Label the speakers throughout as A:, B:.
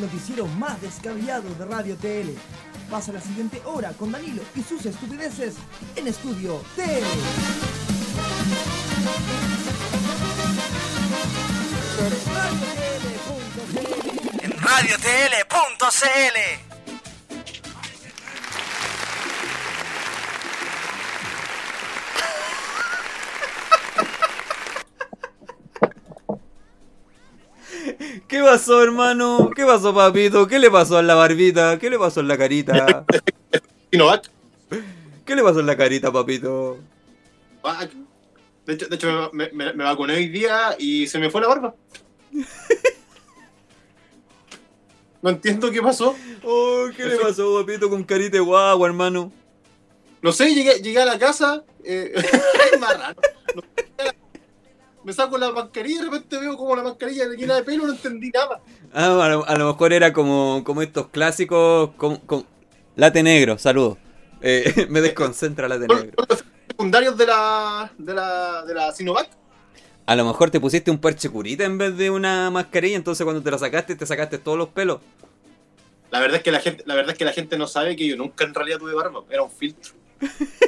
A: el noticiero más descabellado de Radio TL. Pasa la siguiente hora con Danilo y sus estupideces en Estudio TL.
B: En radiotl.cl
C: ¿Qué pasó, hermano? ¿Qué pasó, papito? ¿Qué le pasó a la barbita? ¿Qué le pasó en la carita?
D: Sinovac.
C: ¿Qué le pasó en la carita, papito?
D: De hecho, de hecho me, me, me vacuné hoy día y se me fue la barba. No entiendo qué pasó.
C: Oh, ¿qué le pasó, papito, con carita de guagua, hermano?
D: No sé, llegué, llegué a la casa. Eh, es más raro. No me saco la mascarilla y de repente veo como la mascarilla llena de pelo, no entendí nada.
C: Ah, a lo, a lo mejor era como, como estos clásicos. Con, con... Late negro, saludos. Eh, me desconcentra late negro.
D: los secundarios de la, de la, de la Sinovac.
C: A lo mejor te pusiste un parche curita en vez de una mascarilla, entonces cuando te la sacaste, te sacaste todos los pelos.
D: La verdad es que la gente, la verdad es que la gente no sabe que yo nunca en realidad tuve barba, era un filtro.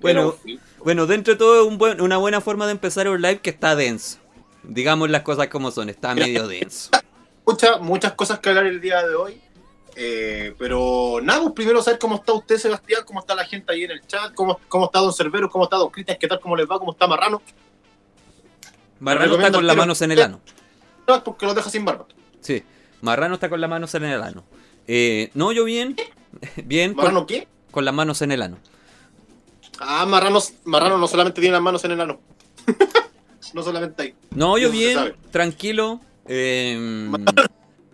C: Bueno,
D: Era un filtro.
C: Bueno, dentro de todo, un buen- una buena forma de empezar un live que está denso. Digamos las cosas como son, está medio denso.
D: muchas, muchas cosas que hablar el día de hoy. Eh, pero nada, pues primero saber cómo está usted, Sebastián, cómo está la gente ahí en el chat, cómo, cómo está Don Cerveros, cómo está Don Cristian, qué tal, cómo les va, cómo está Marrano.
C: Marrano está con las manos en el ano.
D: No, porque lo deja sin barba.
C: Sí, Marrano está con las manos en el ano. Eh, no, yo bien. Bien, con,
D: ¿Marrano qué?
C: con las manos en el ano.
D: Ah, Marrano, Marrano no solamente tiene las manos en el ano. no solamente ahí.
C: No, yo bien, tranquilo. eh,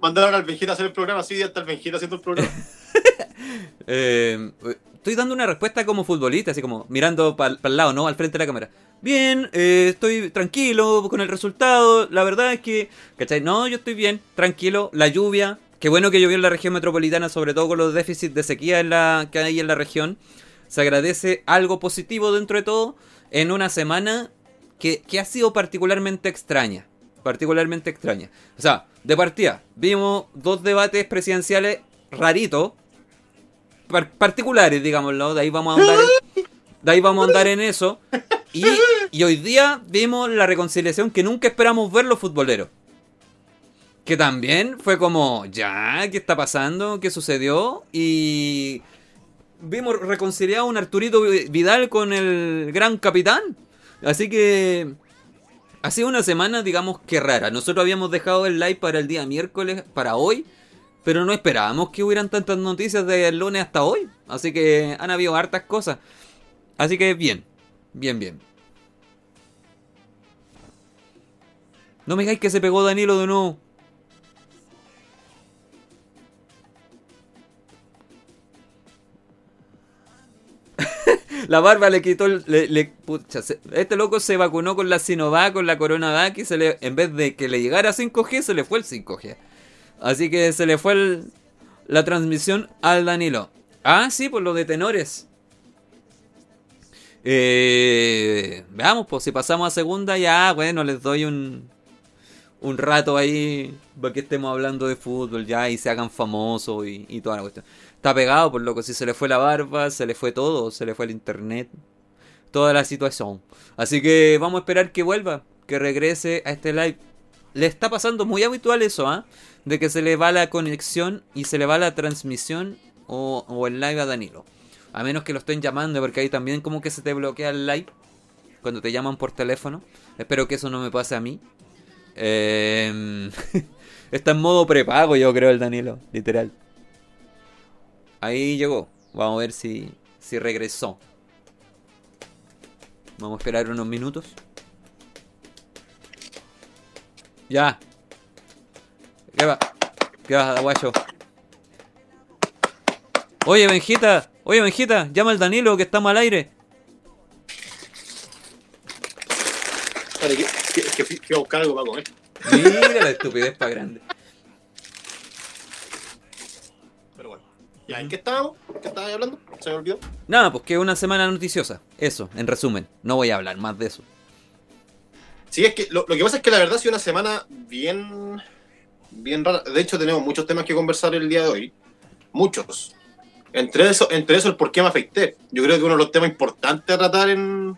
D: Mandaron al Benjita a hacer el programa, sí, ya está el Benjita haciendo el programa.
C: eh, estoy dando una respuesta como futbolista, así como mirando para el lado, ¿no? Al frente de la cámara. Bien, eh, estoy tranquilo con el resultado. La verdad es que, ¿cachai? No, yo estoy bien, tranquilo. La lluvia, qué bueno que llovió en la región metropolitana, sobre todo con los déficits de sequía en la, que hay en la región. Se agradece algo positivo dentro de todo en una semana que, que ha sido particularmente extraña. Particularmente extraña. O sea, de partida, vimos dos debates presidenciales raritos. par- particulares, digámoslo. De ahí vamos a andar en, de ahí vamos a andar en eso. Y, y hoy día vimos la reconciliación que nunca esperamos ver los futboleros. Que también fue como, ya, ¿qué está pasando? ¿Qué sucedió? Y vimos reconciliado un Arturito Vidal con el gran capitán. Así que ha sido una semana, digamos que rara. Nosotros habíamos dejado el live para el día miércoles, para hoy. Pero no esperábamos que hubieran tantas noticias del lunes hasta hoy. Así que han habido hartas cosas. Así que bien, bien, bien. No me digáis que se pegó Danilo de nuevo. La barba le quitó le- le- este loco se vacunó con la Sinovac, con la Coronavac y se le, en vez de que le llegara 5G, se le fue el 5G. Así que se le fue el- la transmisión al Danilo. Ah, sí, por lo de tenores. Eh, veamos, pues si pasamos a segunda, ya, bueno, les doy un, un rato ahí para que estemos hablando de fútbol ya y se hagan famosos y, y toda la cuestión. Está pegado, por loco, si se le fue la barba, se le fue todo, se le fue el internet, toda la situación. Así que vamos a esperar que vuelva, que regrese a este live. Le está pasando muy habitual eso, ¿ah? De que se le va la conexión y se le va la transmisión o, o el live a Danilo. A menos que lo estén llamando, porque ahí también como que se te bloquea el live cuando te llaman por teléfono. Espero que eso no me pase a mí. Eh, está en modo prepago, yo creo, el Danilo, literal. Ahí llegó. Vamos a ver si, si regresó. Vamos a esperar unos minutos. Ya. ¿Qué va? ¿Qué va, guacho? Oye, Benjita. Oye, Benjita. Llama al Danilo que estamos al aire.
D: Vale, que, que, que buscar algo para comer.
C: Mira la estupidez para grande.
D: ¿Ya en qué estábamos? ¿Qué estabas hablando? ¿Se me olvidó?
C: Nada, pues que una semana noticiosa. Eso, en resumen. No voy a hablar más de eso.
D: Sí, es que lo, lo que pasa es que la verdad ha sido una semana bien, bien rara. De hecho, tenemos muchos temas que conversar el día de hoy. Muchos. Entre eso, entre eso el por qué me afecté. Yo creo que uno de los temas importantes a tratar en,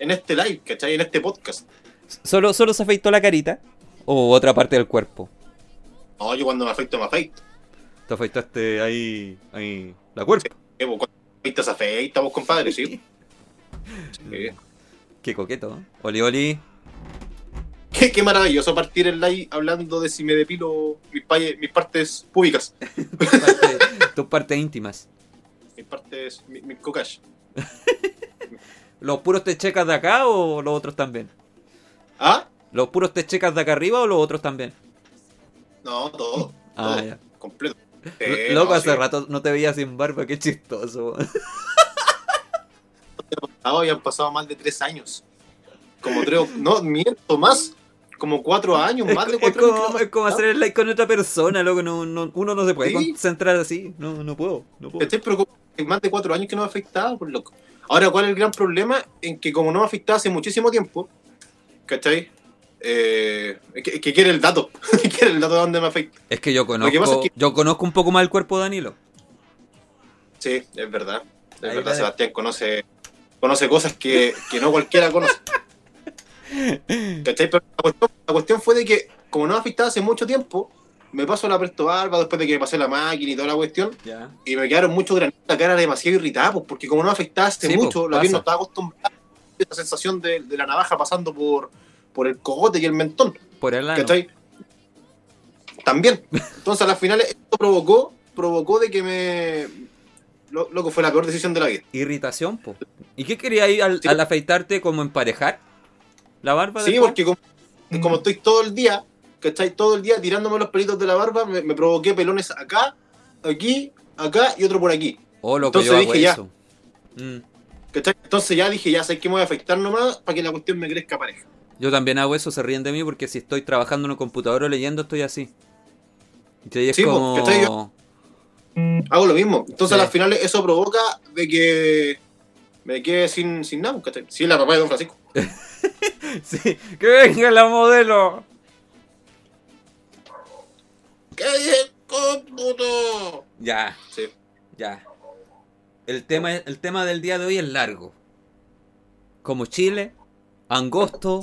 D: en este live, ¿cachai? En este podcast.
C: ¿Solo, ¿Solo se afeitó la carita? ¿O otra parte del cuerpo?
D: No, yo cuando me afecto, me afeito.
C: Te afeitaste ahí, ahí la cuerpo.
D: Eh, vos, afeitas, afeita, vos, compadre, sí. Sí.
C: Qué coqueto. ¿eh? Oli, oli.
D: Qué, qué maravilloso partir el live hablando de si me depilo mis, partes públicas,
C: Tus partes, tus partes íntimas.
D: mis partes, mis, mis cocas.
C: ¿Los puros te checas de acá o los otros también?
D: ¿Ah?
C: ¿Los puros te checas de acá arriba o los otros también?
D: No, todo.
C: Ah,
D: todo,
C: ya.
D: Completo. Eh,
C: Loco,
D: no,
C: hace
D: sí.
C: rato no te veía sin barba, qué chistoso.
D: Ah, habían pasado más de tres años. Como tres, o- no, miento, más. Como cuatro años,
C: Es,
D: más de cuatro años.
C: como,
D: que
C: es como hacer el like con otra persona, loco. No, no- uno no se puede
D: Sí.
C: concentrar así. No, no puedo. No puedo.
D: Estoy preocupado. Hay más de cuatro años que no me afectaba, por loco. Ahora, ¿cuál es el gran problema? En que como no me afectaba hace muchísimo tiempo, ¿cachai? Eh, que, quiere el dato. quiere el dato de dónde me afecta.
C: Es que yo conozco,
D: pasa es que-
C: yo conozco un poco más el cuerpo de Danilo.
D: Sí, es verdad. Es
C: Ahí
D: verdad. Sebastián conoce, conoce cosas que, que no cualquiera conoce. ¿Cachai? Pero la cuestión, la cuestión fue de que, como no me afectaba hace mucho tiempo, me paso la presto barba después de que me pasé la máquina y toda la cuestión, y me quedaron muchos granitos, la cara demasiado irritada, pues, porque como no me afectaba hace
C: Sí, pues,
D: mucho, la piel no estaba acostumbrada a esa sensación de, de la navaja pasando por, por el cogote y el mentón.
C: Por el ano.
D: ¿Cachai? También. Entonces, a las finales, esto provocó, provocó de que me. Lo, loco, fue la peor decisión de la vida.
C: Irritación, po. ¿Y qué quería ir al,
D: Sí.
C: al afeitarte como emparejar? ¿La barba
D: Sí, porque como, como estoy todo el día, ¿cachai? Todo el día tirándome los pelitos de la barba, me, me provoqué pelones acá, aquí, acá y otro por aquí.
C: Oh, loco,
D: Entonces
C: yo hago
D: dije, ya.
C: eso. Mm.
D: Entonces ya dije, ya sé que me voy a afectar nomás para que la cuestión me crezca pareja.
C: Yo también hago eso, se ríen de mí porque si estoy trabajando en un computador o leyendo estoy así. Y es
D: Sí,
C: como...
D: ¿cachai? Yo- Hago lo mismo. Entonces
C: Sí.
D: a las finales eso provoca de que me quede sin, sin nada, ¿cachai? Sí, la papá de Don Francisco.
C: Sí, que venga la modelo.
D: ¿Qué es cómputo?
C: Ya,
D: Sí.
C: ya. El tema, el tema del día de hoy es largo. Como Chile, angosto,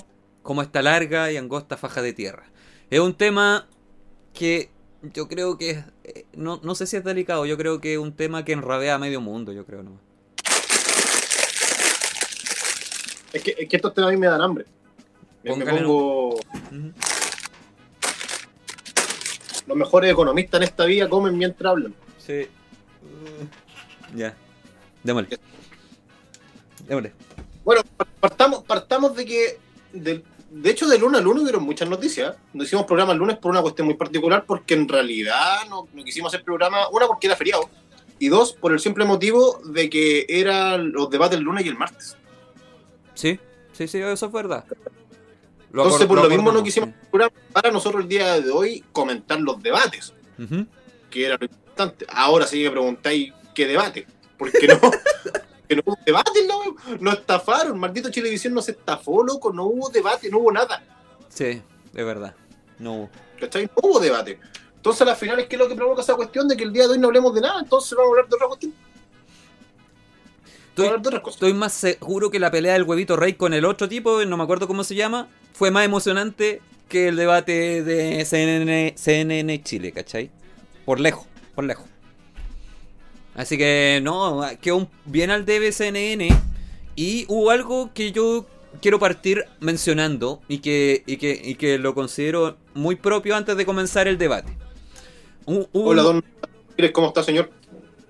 C: como esta larga y angosta faja de tierra. Es un tema que yo creo que es, eh, no, no sé si es delicado, yo creo que es un tema que enrabea a medio mundo, yo creo, ¿no?
D: Es que, es que estos temas a mí me dan hambre. Me, pongo. Los mejores economistas en esta vida comen mientras hablan.
C: Sí. Ya. Démosle. Démosle.
D: Bueno, partamos, partamos de que. del- de hecho, de lunes al lunes hubieron muchas noticias. No hicimos programa el lunes por una cuestión muy particular, porque en realidad no, no quisimos hacer programa, una porque era feriado, y dos, por el simple motivo de que eran los debates el lunes y el martes.
C: Sí, sí, sí, eso es verdad. Lo
D: Entonces, por lo, mismo no quisimos hacer programa para nosotros el día de hoy comentar los debates, que era lo importante. Ahora sí me preguntáis qué debate, porque no. Que no hubo debate, no, no estafaron, maldito Chilevisión no se estafó, loco, no hubo debate, no hubo nada.
C: Sí, es verdad. No hubo.
D: ¿Cachai? No hubo debate. Entonces, a las finales, ¿qué es lo que provoca esa cuestión de que el día de hoy no hablemos de nada? Entonces, vamos a hablar de otra cuestión. Vamos a
C: Estoy,
D: hablar de otras cosas.
C: estoy más seguro que la pelea del huevito rey con el otro tipo, no me acuerdo cómo se llama, fue más emocionante que el debate de CNN, CNN Chile, ¿cachai? Por lejos, por lejos. Así que no, quedó bien al debe CNN. Y hubo algo que yo quiero partir mencionando y que, y que, y que lo considero muy propio antes de comenzar el debate.
D: Hola, don. ¿Cómo está, señor?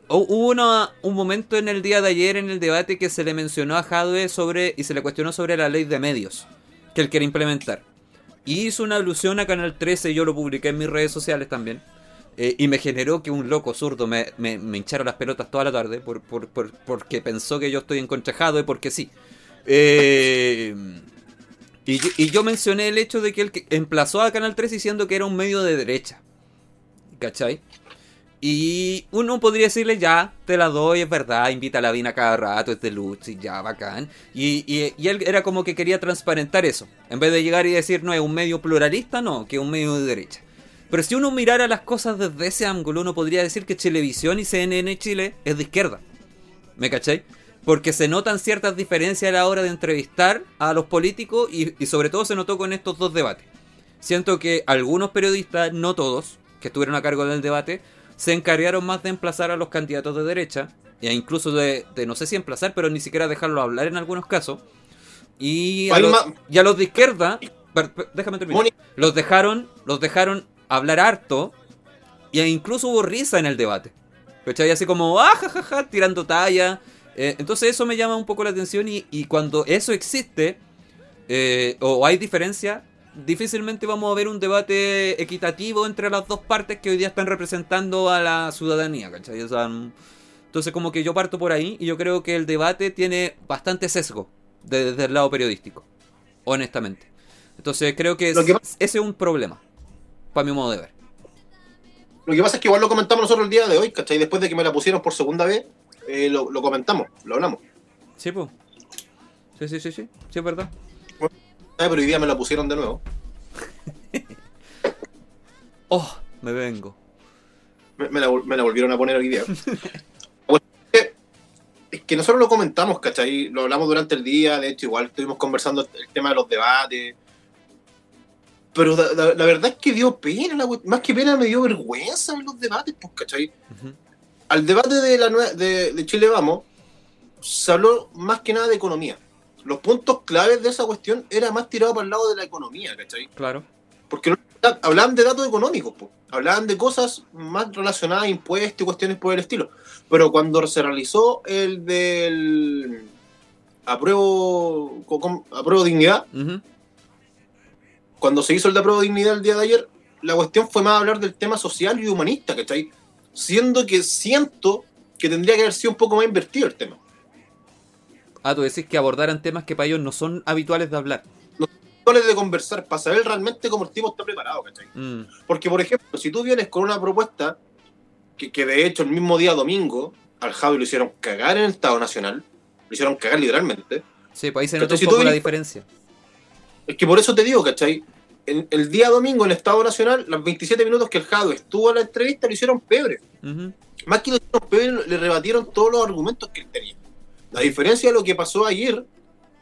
C: Hu- Hubo una- un momento en el día de ayer en el debate que se le mencionó a Jadwe sobre y se le cuestionó sobre la ley de medios que él quiere implementar. Y hizo una alusión a Canal 13, yo lo publiqué en mis redes sociales también. Eh, y me generó que un loco zurdo me, me, me hinchara las pelotas toda la tarde por, por- por- porque pensó que yo estoy en contra de Jadwe porque sí. Eh, y, y yo mencioné el hecho de que él emplazó a Canal 13 diciendo que era un medio de derecha. ¿Cachai? Y uno podría decirle, ya, te la doy, es verdad, invita a la Vina cada rato, es de luz, y ya, bacán. Y, y, y, él era como que quería transparentar eso. En vez de llegar y decir, no, es un medio pluralista, no, que es un medio de derecha. Pero si uno mirara las cosas desde ese ángulo, uno podría decir que Televisión y CNN Chile es de izquierda. ¿Me cachai? Porque se notan ciertas diferencias a la hora de entrevistar a los políticos y, y sobre todo se notó con estos dos debates. Siento que algunos periodistas, no todos, que estuvieron a cargo del debate, se encargaron más de emplazar a los candidatos de derecha, e incluso de, de no sé si emplazar, pero ni siquiera dejarlo hablar en algunos casos. Y a, los, y a los de izquierda, per- per- déjame terminar, los dejaron, los dejaron hablar harto, y incluso hubo risa en el debate. ¿Cachai? Así como, ah, ja, ja, ja, tirando talla. Eh, entonces eso me llama un poco la atención y, y cuando eso existe, eh, o hay diferencia, difícilmente vamos a ver un debate equitativo entre las dos partes que hoy día están representando a la ciudadanía, ¿cachai? O sea, entonces como que yo parto por ahí y yo creo que el debate tiene bastante sesgo de- desde el lado periodístico, honestamente. Entonces creo que, ese es un problema, para mi modo de ver.
D: Lo que pasa es que igual lo comentamos nosotros el día de hoy, ¿cachai? Después de que me la pusieron por segunda vez, eh, lo, lo comentamos, lo hablamos.
C: Sí, pues. Sí, sí, sí, sí, sí, es verdad.
D: Ah, pero hoy día me la pusieron de nuevo.
C: Oh, me vengo.
D: Me, me la, me la volvieron a poner hoy día. Bueno, es que nosotros lo comentamos, ¿cachai? Lo hablamos durante el día, de hecho, igual estuvimos conversando el tema de los debates. Pero la, la- la verdad es que dio pena, la we- más que pena me dio vergüenza en los debates, pues, ¿cachai? Al debate de, la, de, de Chile Vamos, se habló más que nada de economía. Los puntos claves de esa cuestión era más tirado para el lado de la economía, ¿cachai?
C: Claro.
D: Porque no- hablaban de datos económicos, po. hablaban de cosas más relacionadas a impuestos y cuestiones por el estilo. Pero cuando se realizó el del apruebo, co- com- apruebo dignidad,
C: Ujú.
D: Cuando se hizo el de apruebo dignidad el día de ayer, la cuestión fue más hablar del tema social y humanista, ¿cachai? Siendo que siento que tendría que haber sido un poco más invertido el tema.
C: Ah, tú decís que abordaran temas que para ellos no son habituales de hablar.
D: No les de conversar para saber realmente cómo el tipo está preparado, ¿cachai?
C: Mm,
D: Porque, por ejemplo, si tú vienes con una propuesta que, que de hecho el mismo día domingo al Javi lo hicieron cagar en el Estado Nacional, lo hicieron cagar literalmente,
C: Sí, pues ahí se nota un
D: si
C: poco la diferencia.
D: Es que por eso te digo, ¿cachai? En- el día domingo en el Estado Nacional, los 27 minutos que el Javi estuvo en la entrevista lo hicieron pebre. Más que lo hicieron pebre, le rebatieron todos los argumentos que él tenía. La diferencia de lo que pasó ayer,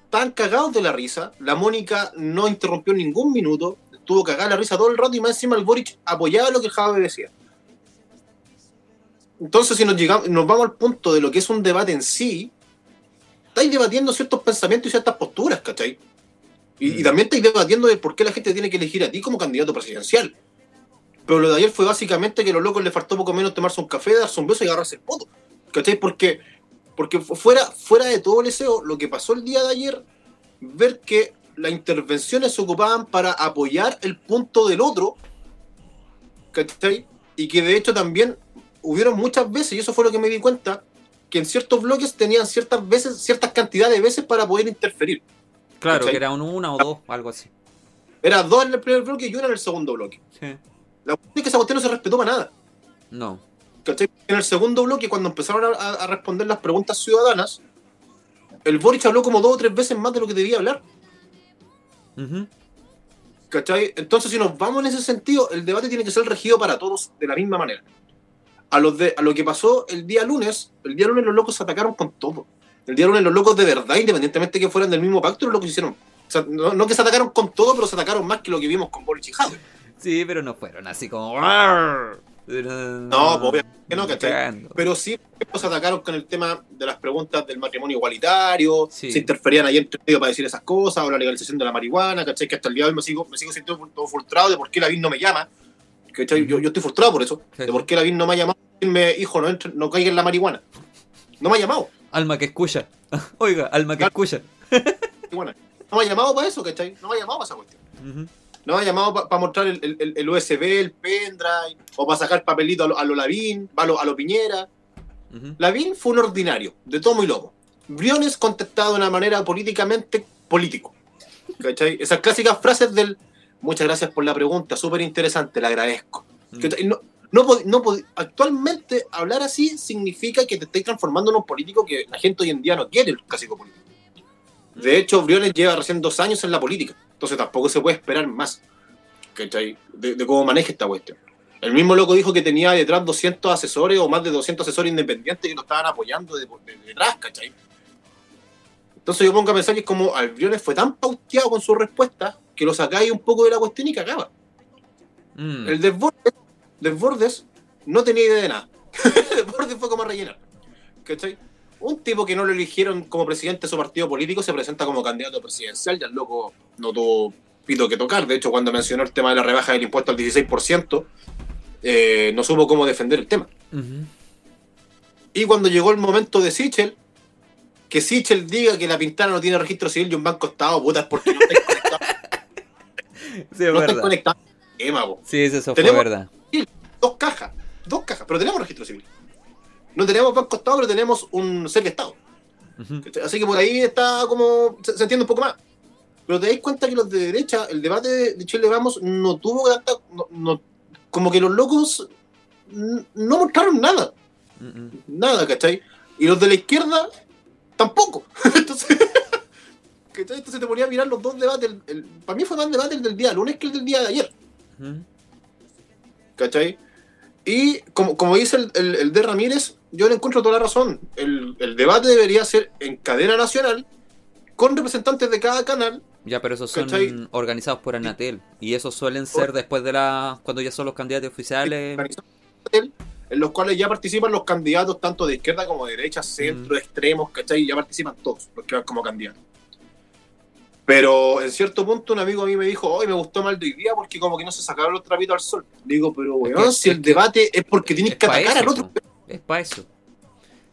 D: tan cagados de la risa, la Mónica no interrumpió ningún minuto, estuvo cagada la risa todo el rato y más encima el Boric apoyaba lo que el Javi decía. Entonces, si nos, llegamos, nos vamos al punto de lo que es un debate en sí, estáis debatiendo ciertos pensamientos y ciertas posturas, ¿cachai? Y, y también estáis debatiendo de por qué la gente tiene que elegir a ti como candidato presidencial. Pero lo de ayer fue básicamente que a los locos les faltó poco menos tomarse un café, darse un beso y agarrarse el poto. ¿Cachai? Porque, porque fu- fuera, fuera de todo el deseo, lo que pasó el día de ayer, ver que las intervenciones se ocupaban para apoyar el punto del otro, ¿cachai? Y que de hecho también hubieron muchas veces, y eso fue lo que me di cuenta, que en ciertos bloques tenían ciertas veces, ciertas cantidades de veces para poder interferir.
C: Claro,
D: ¿Cachai?
C: que era un una o dos, algo así.
D: Era dos en el primer bloque y una en el segundo bloque.
C: Sí.
D: La cuestión es que esa cuestión no se respetó para nada.
C: No.
D: ¿cachai? En el segundo bloque, cuando empezaron a, responder las preguntas ciudadanas, el Boric habló como dos o tres veces más de lo que debía hablar. ¿cachai? Entonces, si nos vamos en ese sentido, el debate tiene que ser regido para todos de la misma manera. A, los de, a lo que pasó el día lunes, el día lunes los locos se atacaron con todo. El día lunes los locos de verdad, independientemente que fueran del mismo pacto, los locos hicieron. O sea, no, no que se atacaron con todo, pero se atacaron más que lo que vimos con Boric y.
C: Sí, pero no fueron así como.
D: No, pues, obviamente que no, ¿cachai? Pero sí, se atacaron con el tema de las preguntas del matrimonio igualitario,
C: Sí.
D: se interferían ahí entre medio para decir esas cosas, o la legalización de la marihuana, ¿cachai? Que hasta el día de hoy me sigo, me sigo sintiendo todo frustrado de por qué la BIN no me llama, ¿cachai? Yo, yo estoy frustrado por eso, de por qué la BIN no me ha llamado, decirme, hijo, no, entre- no caiga en la marihuana. No me ha llamado,
C: Alma que escucha. Oiga, alma que escucha.
D: No me ha llamado para eso, ¿cachai? No me ha llamado para esa cuestión. No me ha llamado para mostrar el, el- el USB, el pendrive, o para sacar papelito a lo, a lo Lavín, a lo, a lo Piñera. Lavín fue un ordinario, de tomo y lomo. Briones contestado de una manera políticamente político. ¿Cachai? Esas clásicas frases del muchas gracias por la pregunta, súper interesante, le agradezco.
C: Mm.
D: No, No, pod- no pod- actualmente hablar así significa que te estáis transformando en un político que la gente hoy en día no quiere el clásico político. De hecho, Briones lleva recién dos años en la política, entonces tampoco se puede esperar más ¿cachai? De, de cómo maneja esta cuestión. El mismo loco dijo que tenía detrás 200 asesores o más de 200 asesores independientes que lo estaban apoyando de, de- detrás, ¿cachai? Entonces yo pongo a pensar que es como al Briones fue tan pauteado con su respuesta que lo sacáis un poco de la cuestión y cagaba.
C: Mm.
D: El Desbordes, Desbordes no tenía idea de nada. Desbordes fue como a rellenar. ¿Cachai? Un tipo que no lo eligieron como presidente de su partido político se presenta como candidato presidencial y el loco no tuvo pito que tocar. De hecho, cuando mencionó el tema de la rebaja del impuesto al 16%, eh, no supo cómo defender el tema.
C: Ujú.
D: Y cuando llegó el momento de Sichel, que Sichel diga que la Pintana no tiene registro civil y un banco estado, puta, es porque no estáis conectados.
C: Sí, es
D: no estáis conectados.
C: Sí, eso fue
D: Tenemos-
C: verdad.
D: Dos cajas, dos cajas, pero tenemos registro civil. No tenemos banco estado, pero tenemos un ser de estado. Así que por ahí está como. Se, se entiende un poco más. Pero te dais cuenta que los de derecha, el debate de, Chile Vamos no tuvo tanta. no- no- como que los locos no mostraron nada. Nada, ¿cachai? Y los de la izquierda tampoco. Entonces. ¿cachai? Entonces te ponía a mirar los dos debates. el- el- para mí fue más debate el del día lunes que el del día de ayer. ¿Cachai? Y como, como dice el, el, el D. Ramírez, yo le encuentro toda la razón. El, el debate debería ser en cadena nacional, con representantes de cada canal.
C: Ya, pero esos son
D: ¿Cachai?
C: organizados por Anatel. Y esos suelen ser después de la. cuando ya son los candidatos oficiales.
D: organizados de Anatel, En los cuales ya participan los candidatos tanto de izquierda como de derecha, centro, extremos, ¿cachai? Ya participan todos los que van como candidatos. Pero en cierto punto un amigo a mí me dijo, hoy me gustó mal de hoy día porque como que no se sacaron los trapitos al sol. Digo, pero weón,
C: que-
D: si el debate es porque tienes
C: Es
D: que atacar
C: eso,
D: al otro.
C: Es para eso.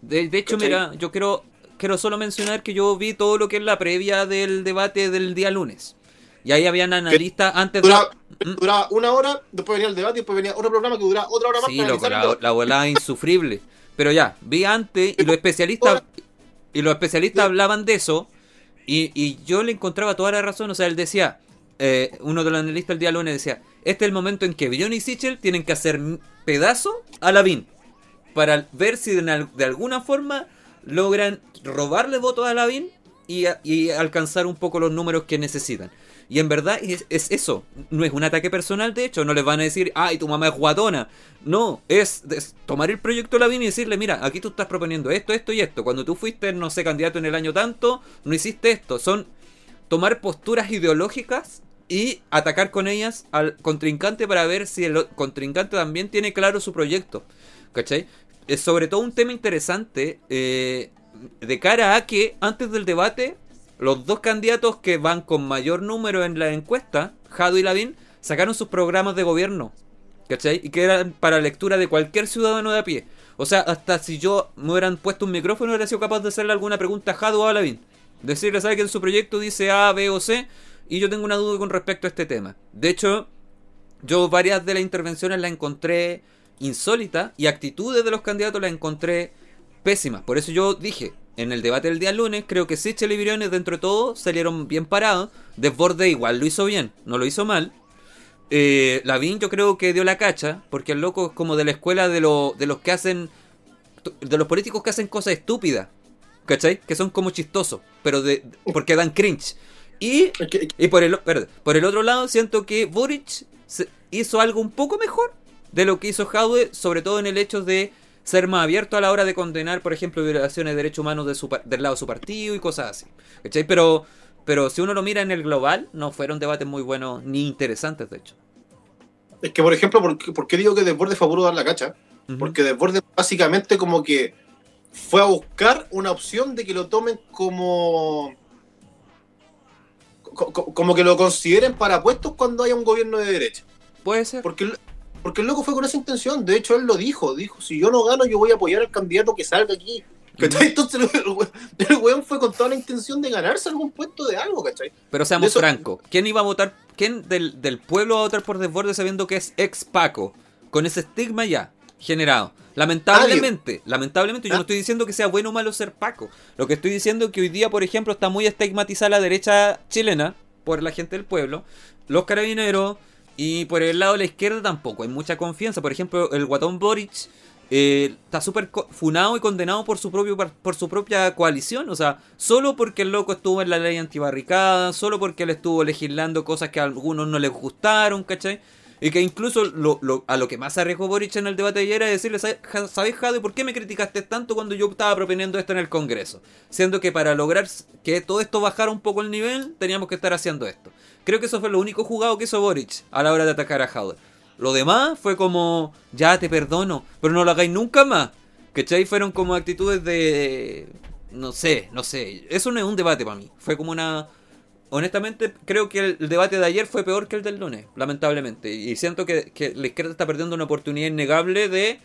C: De, de hecho, mira, yo quiero, quiero solo mencionar que yo vi todo lo que es la previa del debate del día lunes. Y ahí habían analistas antes de.
D: Duraba,
C: Mm.
D: duraba una hora, después venía el debate y después venía otro programa que duraba otra hora más
C: Sí,
D: para
C: loco, la, la volada insufrible. Pero ya, vi antes y los especialistas y los especialistas hablaban de eso y, y yo le encontraba toda la razón. O sea, él decía, eh, uno de los analistas el día lunes decía, este es el momento en que Bion y Sichel tienen que hacer pedazo a Lavín para ver si de, al- de alguna forma logran robarle votos a Lavín y, y alcanzar un poco los números que necesitan. Y en verdad es, es eso, no es un ataque personal, de hecho, no les van a decir, ay, tu mamá es guatona. No, es, tomar el proyecto Lavín y decirle, mira, aquí tú estás proponiendo esto, esto y esto. Cuando tú fuiste, no sé, candidato en el año tanto, no hiciste esto. Son tomar posturas ideológicas y atacar con ellas al contrincante para ver si el contrincante también tiene claro su proyecto. ¿Cachai? Es sobre todo un tema interesante eh, de cara a que antes del debate los dos candidatos que van con mayor número en la encuesta, Jado y Lavín, sacaron sus programas de gobierno. ¿Cachai? Y que eran para lectura de cualquier ciudadano de a pie. O sea, hasta si yo me hubieran puesto un micrófono, hubiera sido capaz de hacerle alguna pregunta a Jado o a Lavín. Decirle, ¿sabe que en su proyecto dice A, B o C? Y yo tengo una duda con respecto a este tema. De hecho, yo varias de las intervenciones las encontré insólitas y actitudes de los candidatos las encontré pésimas. Por eso yo dije, en el debate del día lunes, creo que Sichel y Briones dentro de todo salieron bien parados. Desborde igual lo hizo bien, no lo hizo mal. Eh, Lavín yo creo que dio la cacha, porque el loco es como de la escuela de, lo- de los que hacen, de los políticos que hacen cosas estúpidas, ¿cachai? Que son como chistosos, pero de, porque dan cringe. Y y por el, perdón, por el otro lado, siento que Boric se- hizo algo un poco mejor de lo que hizo Jaude, sobre todo en el hecho de ser más abierto a la hora de condenar, por ejemplo, violaciones de derechos humanos de su par- del lado de su partido y cosas así. ¿Cachai? Pero, pero si uno lo mira en el global, no fueron debates muy buenos ni interesantes, de hecho.
D: Es que, por ejemplo, ¿por qué, por qué digo que Desbordes fue a puro dar la cacha? Porque Desbordes básicamente como que fue a buscar una opción de que lo tomen como... co- co- Como que lo consideren para puestos cuando haya un gobierno de derecha.
C: Puede ser.
D: Porque porque el loco fue con esa intención. De hecho, él lo dijo. Dijo, si yo no gano, yo voy a apoyar al candidato que salga aquí. ¿Cachai? Entonces el, we- el weón fue con toda la intención de ganarse algún puesto de algo, ¿cachai?
C: Pero seamos
D: Eso-
C: francos, ¿quién iba a votar? ¿Quién del, del pueblo va a votar por Desbordes sabiendo que es ex Paco? Con ese estigma ya generado. Lamentablemente, lamentablemente, yo
D: ¿Ah?
C: no estoy diciendo que sea bueno o malo ser Paco. Lo que estoy diciendo es que hoy día, por ejemplo, está muy estigmatizada la derecha chilena por la gente del pueblo. Los carabineros, Y por el lado de la izquierda tampoco, hay mucha confianza. Por ejemplo, el guatón Boric eh, está súper funado y condenado por su, propio, por su propia coalición. O sea, solo porque el loco estuvo en la ley antibarricada, solo porque él estuvo legislando cosas que a algunos no les gustaron, ¿cachai? Y que incluso lo, lo, a lo que más arriesgó Boric en el debate de ayer era decirle, ¿sabes, Jade, por qué me criticaste tanto cuando yo estaba proponiendo esto en el Congreso? Siendo que para lograr que todo esto bajara un poco el nivel, teníamos que estar haciendo esto. Creo que eso fue lo único jugado que hizo Boric a la hora de atacar a Jade. Lo demás fue como, ya te perdono, pero no lo hagáis nunca más. ¿Cachai? Fueron como actitudes de... No sé, no sé. Eso no es un debate para mí. Fue como una honestamente creo que el, debate de ayer fue peor que el del lunes, lamentablemente. Y siento que, la izquierda está perdiendo una oportunidad innegable de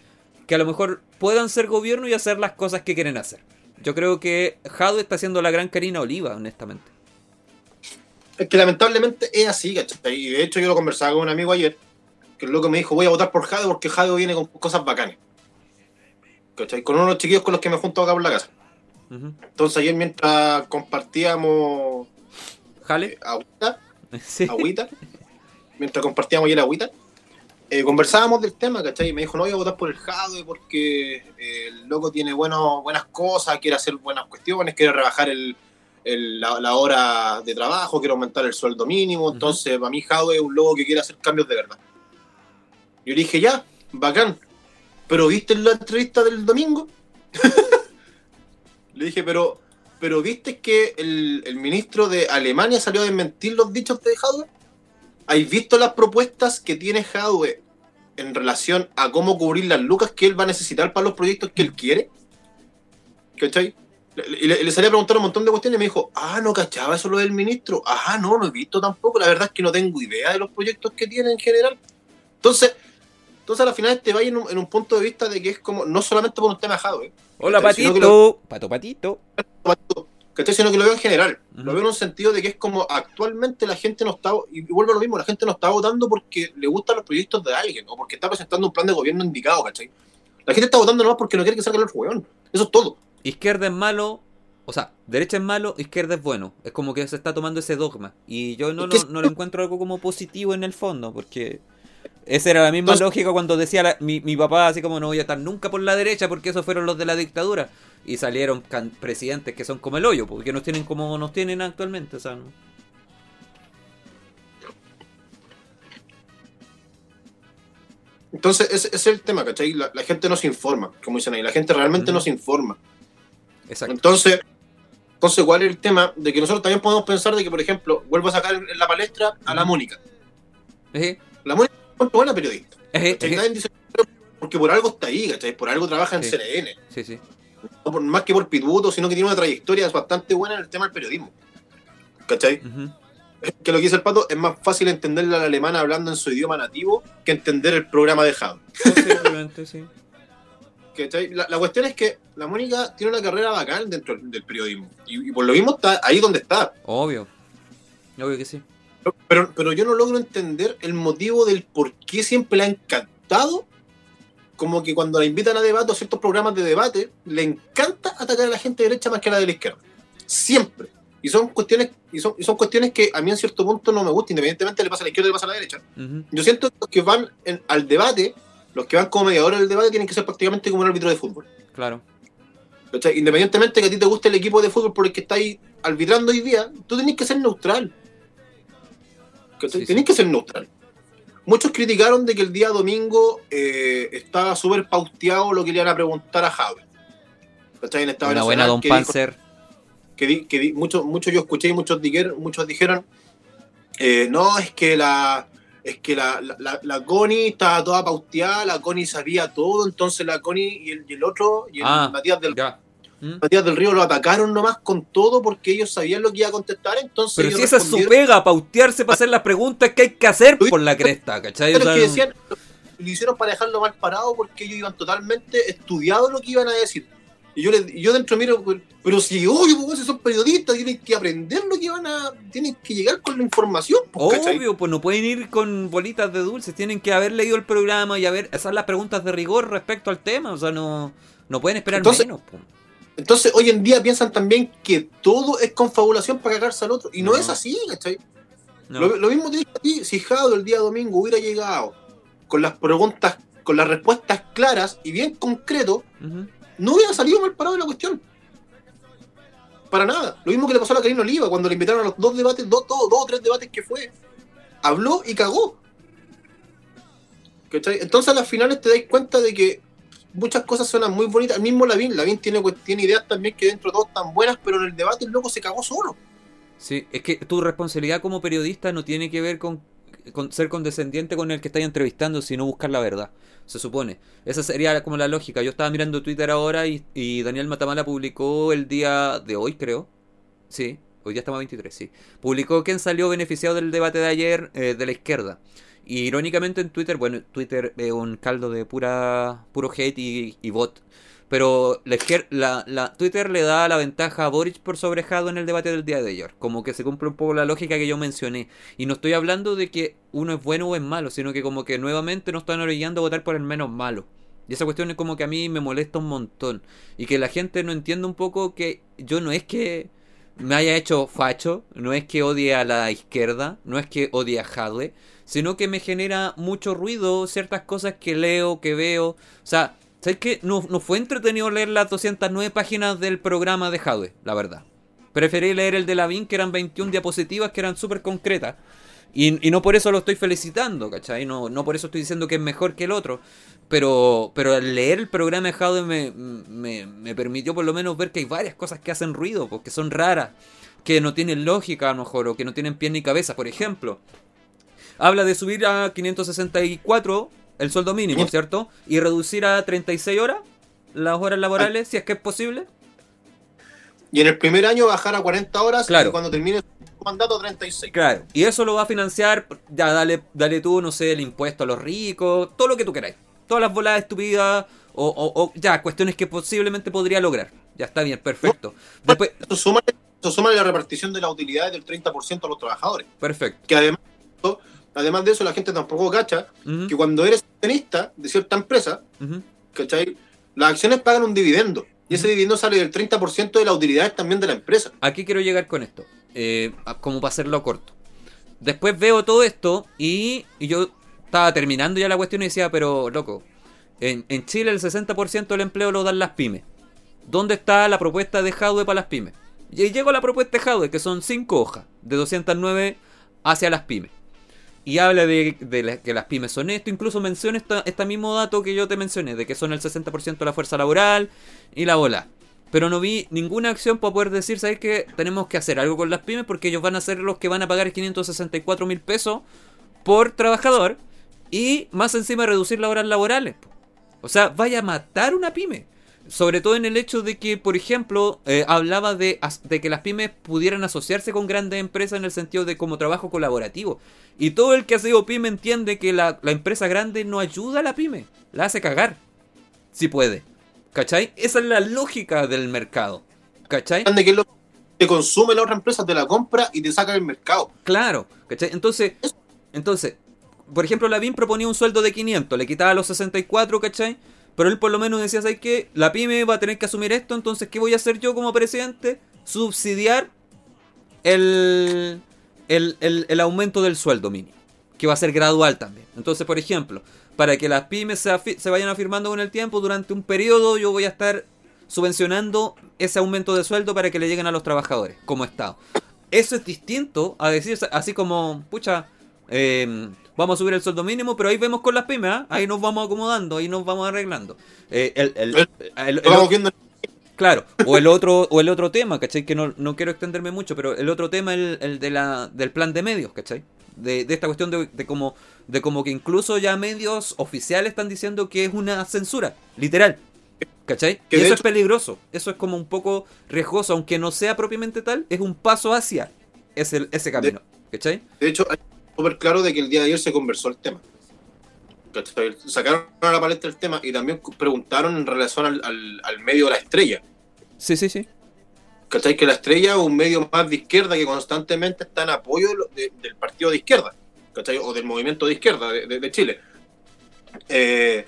C: que a lo mejor puedan ser gobierno y hacer las cosas que quieren hacer. Yo creo que Jado está haciendo la gran Karina Oliva, honestamente.
D: Es que lamentablemente es así, ¿cachai? Y de hecho yo lo conversaba con un amigo ayer, que es lo que me dijo, voy a votar por Jado porque Jado viene con cosas bacanas. ¿Cachai? Con uno de los chiquillos con los que me junto acá por la casa. Entonces ayer mientras compartíamos
C: ¿Jale?
D: agüita, agüita, mientras compartíamos ayer agüita, eh, conversábamos del tema, ¿cachai? Y me dijo, no voy a votar por el Jadwe porque eh, el loco tiene bueno, buenas cosas, quiere hacer buenas cuestiones, quiere rebajar el, la, hora de trabajo, quiere aumentar el sueldo mínimo, entonces para mí Jadwe es un loco que quiere hacer cambios de verdad. Yo le dije, ya, bacán, pero ¿viste la entrevista del domingo? le dije, pero pero viste que el, ministro de Alemania salió a desmentir los dichos de Jadwe. ¿Has visto las propuestas que tiene Jadwe en relación a cómo cubrir las lucas que él va a necesitar para los proyectos que él quiere? ¿Cachai? Y le, le, salí a preguntar un montón de cuestiones y me dijo, ah, no cachaba eso lo del ministro. Ah, no, no he visto tampoco. La verdad es que no tengo idea de los proyectos que tiene en general. Entonces, entonces al final te va en un, en un punto de vista de que es como, no solamente por un tema de Jadwe,
C: Hola, Patito. Pato, Patito.
D: ¿Cachai? Sino que lo veo en general. Lo veo en un sentido de que es como actualmente la gente no está, y vuelvo a lo mismo, la gente no está votando porque le gustan los proyectos de alguien o porque está presentando un plan de gobierno indicado, ¿cachai? La gente está votando nomás porque no quiere que salga el hueón. Eso es todo.
C: Izquierda es malo, o sea, derecha es malo, izquierda es bueno. Es como que se está tomando ese dogma. Y yo no, no lo encuentro algo como positivo en el fondo, porque esa era la misma lógica cuando decía mi, mi, papá, así como no voy a estar nunca por la derecha porque esos fueron los de la dictadura. Y salieron presidentes que son como el hoyo, porque nos tienen como nos tienen actualmente. O sea,
D: Entonces, ese, es el tema, ¿cachai? La, gente no se informa, como dicen ahí, la gente realmente no se informa. Exacto. Entonces, entonces, ¿cuál es el tema? De que nosotros también podemos pensar de que, por ejemplo, vuelvo a sacar en la palestra a la Mónica. La Mónica buena periodista. porque por algo está ahí, ¿cachai? Por algo trabaja en CNN.
C: Sí, sí.
D: No por, más que por pituto, sino que tiene una trayectoria bastante buena en el tema del periodismo. ¿Cachai? Que lo que dice el pato es más fácil entenderle a la alemana hablando en su idioma nativo que entender el programa de Java. Posiblemente, sí. La, cuestión es que la Mónica tiene una carrera bacán dentro del periodismo. Y, y por lo mismo está ahí donde está.
C: Obvio. Obvio que sí.
D: Pero, pero yo no logro entender el motivo del por qué siempre le ha encantado. Como que cuando la invitan a debate o ciertos programas de debate, le encanta atacar a la gente derecha más que a la de la izquierda. Siempre. Y son cuestiones, y son, y son cuestiones que a mí en cierto punto no me gustan, independientemente le pasa a la izquierda o le pasa a la derecha. Yo siento que los que van al debate, los que van como mediadores del debate, tienen que ser prácticamente como un árbitro de fútbol.
C: Claro.
D: Independientemente que a ti te guste el equipo de fútbol por el que estáis arbitrando hoy día, tú tenés que ser neutral. Tenéis que ser neutral. Muchos criticaron de que el día domingo eh, estaba súper pausteado lo que le iban a preguntar a Javi.
C: Una buena Don Panzer.
D: que, muchos, muchos yo escuché y muchos dijeron, muchos dijeron eh, no, es que la es que la, la, Connie estaba toda pausteada, la Connie sabía todo, entonces la Connie y el, otro, y el ah, Matías del ¿Mm? Matías del Río lo atacaron nomás con todo porque ellos sabían lo que iba a contestar, entonces.
C: Pero si esa es su pega, pautearse para hacer las preguntas que hay que hacer por la cresta, ¿cachai?
D: que decían, lo hicieron para dejarlo mal parado porque ellos iban totalmente estudiados lo que iban a decir. Y yo, le, yo dentro miro, pero si, oye, pues son periodistas, tienen que aprender lo que van a. Tienen que llegar con la información.
C: Pues, Obvio, pues no pueden ir con bolitas de dulces, tienen que haber leído el programa y haber, hacer las preguntas de rigor respecto al tema, o sea, no, no pueden esperar menos. Pues.
D: Entonces, hoy en día piensan también que todo es confabulación para cagarse al otro. Y no, es así, ¿cachai?
C: No.
D: Lo, lo mismo te dije a ti, si Jado el día domingo hubiera llegado con las preguntas, con las respuestas claras y bien concreto,
C: Ujú.
D: No hubiera salido mal parado de la cuestión. Para nada. Lo mismo que le pasó a la Karina Oliva cuando le invitaron a los dos debates, dos, dos, dos o tres debates que fue. Habló y cagó. ¿Cachai? Entonces a las finales te dais cuenta de que muchas cosas suenan muy bonitas. El mismo Lavín, Lavín tiene, tiene ideas también que dentro de todo están buenas, pero en el debate el loco se cagó solo.
C: Sí, es que tu responsabilidad como periodista no tiene que ver con, con ser condescendiente con el que estáis entrevistando, sino buscar la verdad, se supone. Esa sería como la lógica. Yo estaba mirando Twitter ahora y, Daniel Matamala publicó el día de hoy, creo. Sí, hoy día estamos a 23, sí. Publicó quién salió beneficiado del debate de ayer eh, de la izquierda. Y irónicamente en Twitter, bueno, Twitter es un caldo de pura puro hate y, y bot. Pero la, la, la- Twitter le da la ventaja a Boric por sobrejado en el debate del día de ayer. Como que se cumple un poco la lógica que yo mencioné. Y no estoy hablando de que uno es bueno o es malo, sino que como que nuevamente nos están orillando a votar por el menos malo. Y esa cuestión es como que a mí me molesta un montón. Y que la gente no entienda un poco que yo no es que me haya hecho facho, no es que odie a la izquierda, no es que odie a Jadwe, sino que me genera mucho ruido ciertas cosas que leo, que veo. O sea, ¿sabes qué? No, no fue entretenido leer las 209 páginas del programa de Jadwe, la verdad. Preferí leer el de Lavín, que eran 21 diapositivas que eran súper concretas. Y, y no por eso lo estoy felicitando, ¿cachai? No, no por eso estoy diciendo que es mejor que el otro. Pero, pero al leer el programa de Jadwe me, me, me permitió por lo menos ver que hay varias cosas que hacen ruido, porque son raras, que no tienen lógica a lo mejor, o que no tienen pie ni cabeza. Por ejemplo, habla de subir a 564 el sueldo mínimo, ¿cierto? Y reducir a 36 horas las horas laborales, si es que es posible.
D: Y en el primer año bajar a 40 horas
C: Claro.
D: y cuando termine su mandato 36.
C: Claro. Y eso lo va a financiar, ya dale, dale tú, no sé, el impuesto a los ricos, todo lo que tú queráis. Todas las voladas estúpidas o, o- o ya, cuestiones que posiblemente podría lograr. Ya está bien, perfecto. Después,
D: Eso suma, eso suma la repartición de las utilidades del 30% a los trabajadores.
C: perfecto.
D: Que además, además de eso, la gente tampoco cacha que cuando eres accionista de cierta empresa,
C: ujú.
D: ¿cachai? Las acciones pagan un dividendo. Y ese dividendo sale del 30% de las utilidades también de la empresa.
C: Aquí quiero llegar con esto, eh, como para hacerlo corto. Después veo todo esto y, y yo estaba terminando ya la cuestión y decía, pero loco, en, en Chile el 60% del empleo lo dan las pymes. ¿Dónde está la propuesta de Jadwe para las pymes? Y llego a la propuesta de Jadwe, que son 5 hojas, de 209 hacia las pymes. Y habla de, que las pymes son esto, incluso menciona esta- este mismo dato que yo te mencioné, de que son el 60% de la fuerza laboral y la bola. Pero no vi ninguna acción para poder decir, ¿sabes qué? Tenemos que hacer algo con las pymes porque ellos van a ser los que van a pagar 564 mil pesos por trabajador y más encima reducir las horas laborales. O sea, vaya a matar una pyme. Sobre todo en el hecho de que, por ejemplo, eh, hablaba de, de que las pymes pudieran asociarse con grandes empresas en el sentido de como trabajo colaborativo. Y todo el que ha sido pyme entiende que la, la empresa grande no ayuda a la pyme, la hace cagar. Si puede. ¿Cachai? Esa es la lógica del mercado. ¿Cachai?
D: Grande que lo que consume la otra empresa, te la compra y te saca del mercado.
C: Claro, ¿cachai? Entonces, entonces, por ejemplo, Lavín proponía un sueldo de 500, le quitaba los 64, ¿cachai? Pero él por lo menos decía, ¿sabes qué? La pyme va a tener que asumir esto, entonces, ¿qué voy a hacer yo como presidente? Subsidiar el, el, el, el aumento del sueldo mínimo, que va a ser gradual también. Entonces, por ejemplo, para que las pymes se, se vayan afirmando con el tiempo, durante un periodo yo voy a estar subvencionando ese aumento de sueldo para que le lleguen a los trabajadores, como Estado. Eso es distinto a decir así como, pucha, eh, vamos a subir el sueldo mínimo, pero ahí vemos con las pymes, ¿ah? ahí nos vamos acomodando, ahí nos vamos arreglando. Eh, el- el- el- Claro, o el otro, o el otro tema, ¿cachai? Que no, no quiero extenderme mucho, pero el otro tema es el, el de la, del plan de medios, ¿cachai? De, de esta cuestión de, de como de como que incluso ya medios oficiales están diciendo que es una censura, literal. ¿Cachai?
D: Que
C: y
D: de
C: eso
D: hecho-
C: es peligroso, eso es como un poco riesgoso, aunque no sea propiamente tal, es un paso hacia ese, ese camino, ¿cachai?
D: De hecho, hay súper claro de que el día de ayer se conversó el tema. ¿Cachai? Sacaron a la palestra el tema y también preguntaron en relación al, al- al medio de la estrella.
C: Sí, sí, sí.
D: ¿Cachai? Que la estrella es un medio más de izquierda que constantemente está en apoyo de del partido de izquierda. ¿Cachai? O del movimiento de izquierda de, de- de Chile. Eh,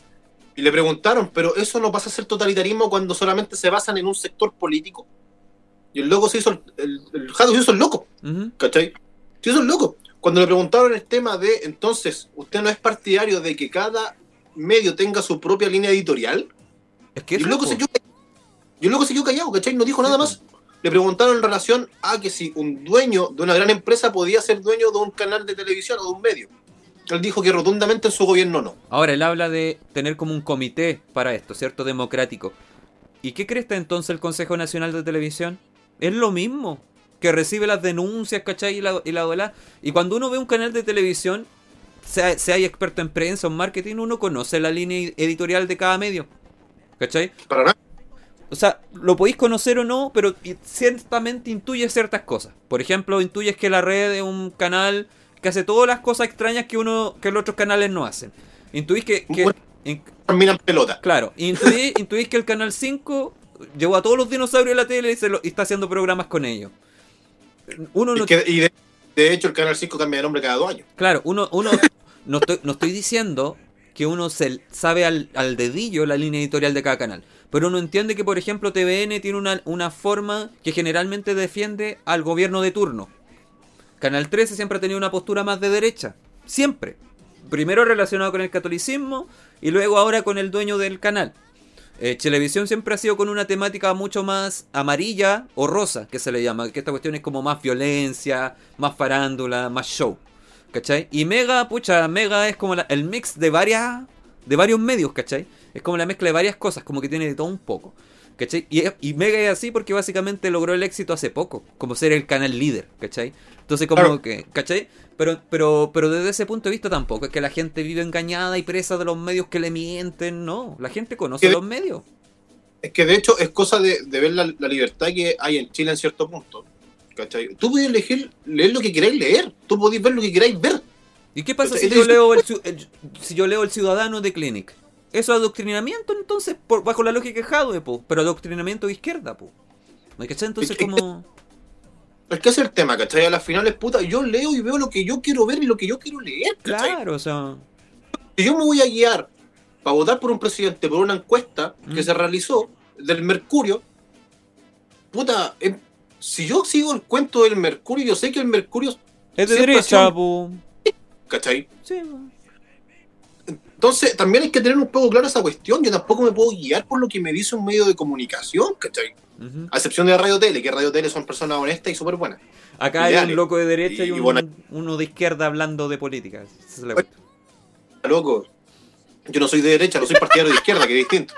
D: y le preguntaron, pero eso no pasa a ser totalitarismo cuando solamente se basan en un sector político. Y el loco se hizo, el, el, el Jado se hizo el loco.
C: Ujú.
D: ¿Cachai? Se hizo el loco. Cuando le preguntaron el tema de, entonces, ¿usted no es partidario de que cada medio tenga su propia línea editorial?
C: Es que
D: Y
C: po.
D: se quedó y loco se quedó callado, ¿cachai? No dijo nada más. Le preguntaron en relación a que si un dueño de una gran empresa podía ser dueño de un canal de televisión o de un medio. Él dijo que rotundamente en su gobierno no.
C: Ahora, él habla de tener como un comité para esto, ¿cierto? Democrático. ¿Y qué crees entonces el Consejo Nacional de Televisión? Es lo mismo. Que recibe las denuncias, ¿cachai? Y la, y la. Y cuando uno ve un canal de televisión, sea, sea experto en prensa o en marketing, uno conoce la línea editorial de cada medio. ¿Cachai?
D: Para nada.
C: O sea, lo podéis conocer o no, pero ciertamente intuyes ciertas cosas. Por ejemplo, intuyes que la red es un canal que hace todas las cosas extrañas que uno que los otros canales no hacen. Intuís que, que-
D: Bueno.
C: in-
D: pelota.
C: claro, intuís, intuís que el canal 5 llevó a todos los dinosaurios a la tele y, se lo- y está haciendo programas con ellos. Uno no
D: Y, que- y de, de hecho el Canal 5 cambia de nombre cada dos años.
C: Claro, uno, uno no, estoy, no estoy diciendo que uno se sabe al, al dedillo la línea editorial de cada canal. Pero uno entiende que, por ejemplo, TVN tiene una, una forma que generalmente defiende al gobierno de turno. Canal 13 siempre ha tenido una postura más de derecha. Siempre. Primero relacionado con el catolicismo y luego ahora con el dueño del canal. Eh, Televisión siempre ha sido con una temática mucho más amarilla o rosa, que se le llama. Que esta cuestión es como más violencia, más farándula, más show. ¿Cachai? Y Mega, pucha, Mega es como la- el mix de varias de varios medios, ¿cachai? Es como la mezcla de varias cosas, como que tiene de todo un poco. ¿Cachai? Y, Mega es así porque básicamente logró el éxito hace poco, como ser el canal líder, ¿cachai? Entonces como
D: Claro.
C: que, ¿cachai? Pero, pero, pero desde ese punto de vista tampoco es que la gente vive engañada y presa de los medios que le mienten, no. La gente conoce los medios.
D: Es que de hecho es cosa de, de ver la, la libertad que hay en Chile en cierto punto. ¿Cachai? Tú podés elegir leer lo que queráis leer. Tú podés ver lo que queráis ver.
C: ¿Y qué pasa si yo, leo el- si yo leo El Ciudadano de Clinic? Eso es adoctrinamiento, entonces, por, bajo la lógica de Jadwe, po, pero adoctrinamiento de izquierda, po. ¿Me cachai? Entonces,
D: Es
C: como...
D: Es que ese es el tema, ¿cachai? A las finales, puta, yo leo y veo lo que yo quiero ver y lo que yo quiero leer, ¿cachai?
C: Claro, o sea...
D: Si yo me voy a guiar para votar por un presidente por una encuesta que
C: Mm.
D: se realizó del Mercurio, puta, em, si yo sigo el cuento del Mercurio, yo sé que el Mercurio,
C: Es de derecha, po.
D: ¿cachai?
C: Sí, po.
D: Entonces, también hay que tener un poco clara esa cuestión. Yo tampoco me puedo guiar por lo que me dice un medio de comunicación, ¿cachai? A excepción de Radio Tele, que Radio Tele son personas honestas y súper buenas.
C: Acá hay un loco de derecha y,
D: Y
C: un-
D: bueno.
C: uno de izquierda hablando de política. Es la.
D: Loco, yo no soy de derecha, no soy partidario de izquierda, que es distinto.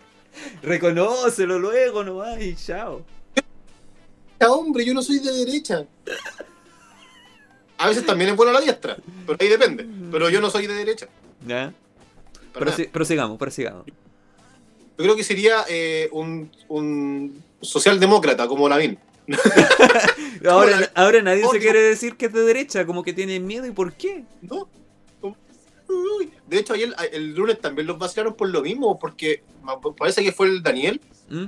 C: Reconócelo luego nomás y chao.
D: Hombre, yo no soy de derecha. A veces también es buena la diestra, pero ahí depende. Pero yo no soy de derecha.
C: ¿Ya? prosigamos, prosigamos.
D: Yo creo que sería eh, un, un socialdemócrata como Lavín.
C: Ahora, ahora nadie se quiere decir que es de derecha, como que tiene miedo y por qué.
D: ¿No? Uy. De hecho, ayer, el lunes también los vaciaron por lo mismo, porque parece que fue el Daniel
C: ¿Mm?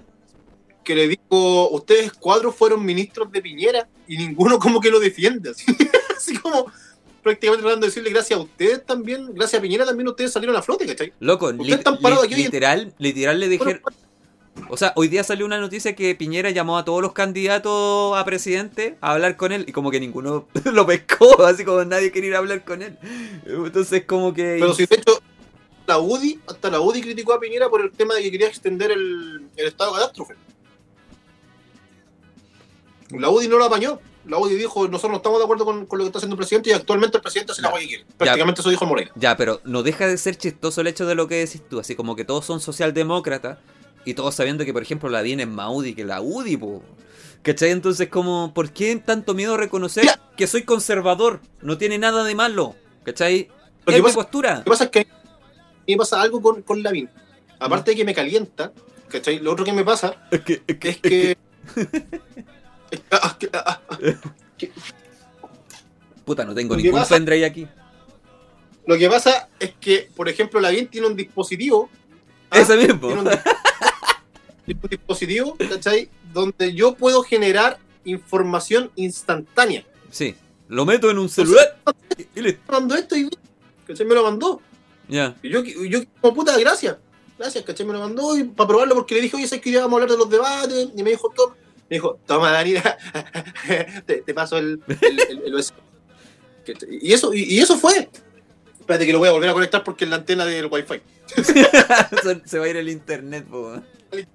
D: que le dijo, ustedes cuatro fueron ministros de Piñera y ninguno como que lo defiende. Así, así como prácticamente tratando de decirle gracias a ustedes también, gracias a Piñera también ustedes salieron a flote, ¿cachai?
C: Loco, lit-
D: están parados
C: lit-
D: aquí hoy en-
C: literal, literal le dijeron... O sea, hoy día salió una noticia que Piñera llamó a todos los candidatos a presidente a hablar con él y como que ninguno lo pescó, así como nadie quería ir a hablar con él. Entonces como que...
D: Pero si de hecho la UDI, hasta la UDI criticó a Piñera por el tema de que quería extender el, el estado de catástrofe. La UDI no lo apañó. La UDI dijo, nosotros no estamos de acuerdo con, con lo que está haciendo el presidente y actualmente el presidente hace la
C: Ya.
D: que quiere. Prácticamente eso dijo el Moreno.
C: Ya, pero no deja de ser chistoso el hecho de lo que decís tú, así como que todos son socialdemócratas y todos sabiendo que, por ejemplo, la DIN es más UDI que la UDI, po. ¿Cachai? Entonces, como, ¿por qué tanto miedo a reconocer
D: Ya.
C: que soy conservador? No tiene nada de malo, ¿cachai?
D: Lo
C: es mi
D: pasa-
C: postura.
D: Lo que pasa es que me pasa algo con, con Lavín. Aparte de que me calienta, ¿cachai? Lo otro que me pasa
C: Es que, es
D: es que... Que-.
C: Puta, no tengo ningún
D: pasa-
C: pendrive aquí.
D: Lo que pasa es que, por ejemplo, Lavín tiene un dispositivo ah,
C: Ese mismo.
D: tiene un, di- tiene un dispositivo, ¿cachai? Donde yo puedo generar información instantánea.
C: Sí. Lo meto en un celular y.
D: Me mandó esto y ¿cachai? me lo mandó.
C: Ya.
D: Y yo, yo como puta, gracias. Gracias, ¿cachai? Me lo mandó y para probarlo porque le dije, oye, ¿sabes que íbamos a hablar de los debates? Y me dijo, toma, me dijo, toma, Dani, te, te paso el, el, el- el USB. ¿Cachai? Y eso, y, y eso fue. Espérate que lo voy a volver a conectar porque es la antena del wifi.
C: Se- va a ir el internet, po.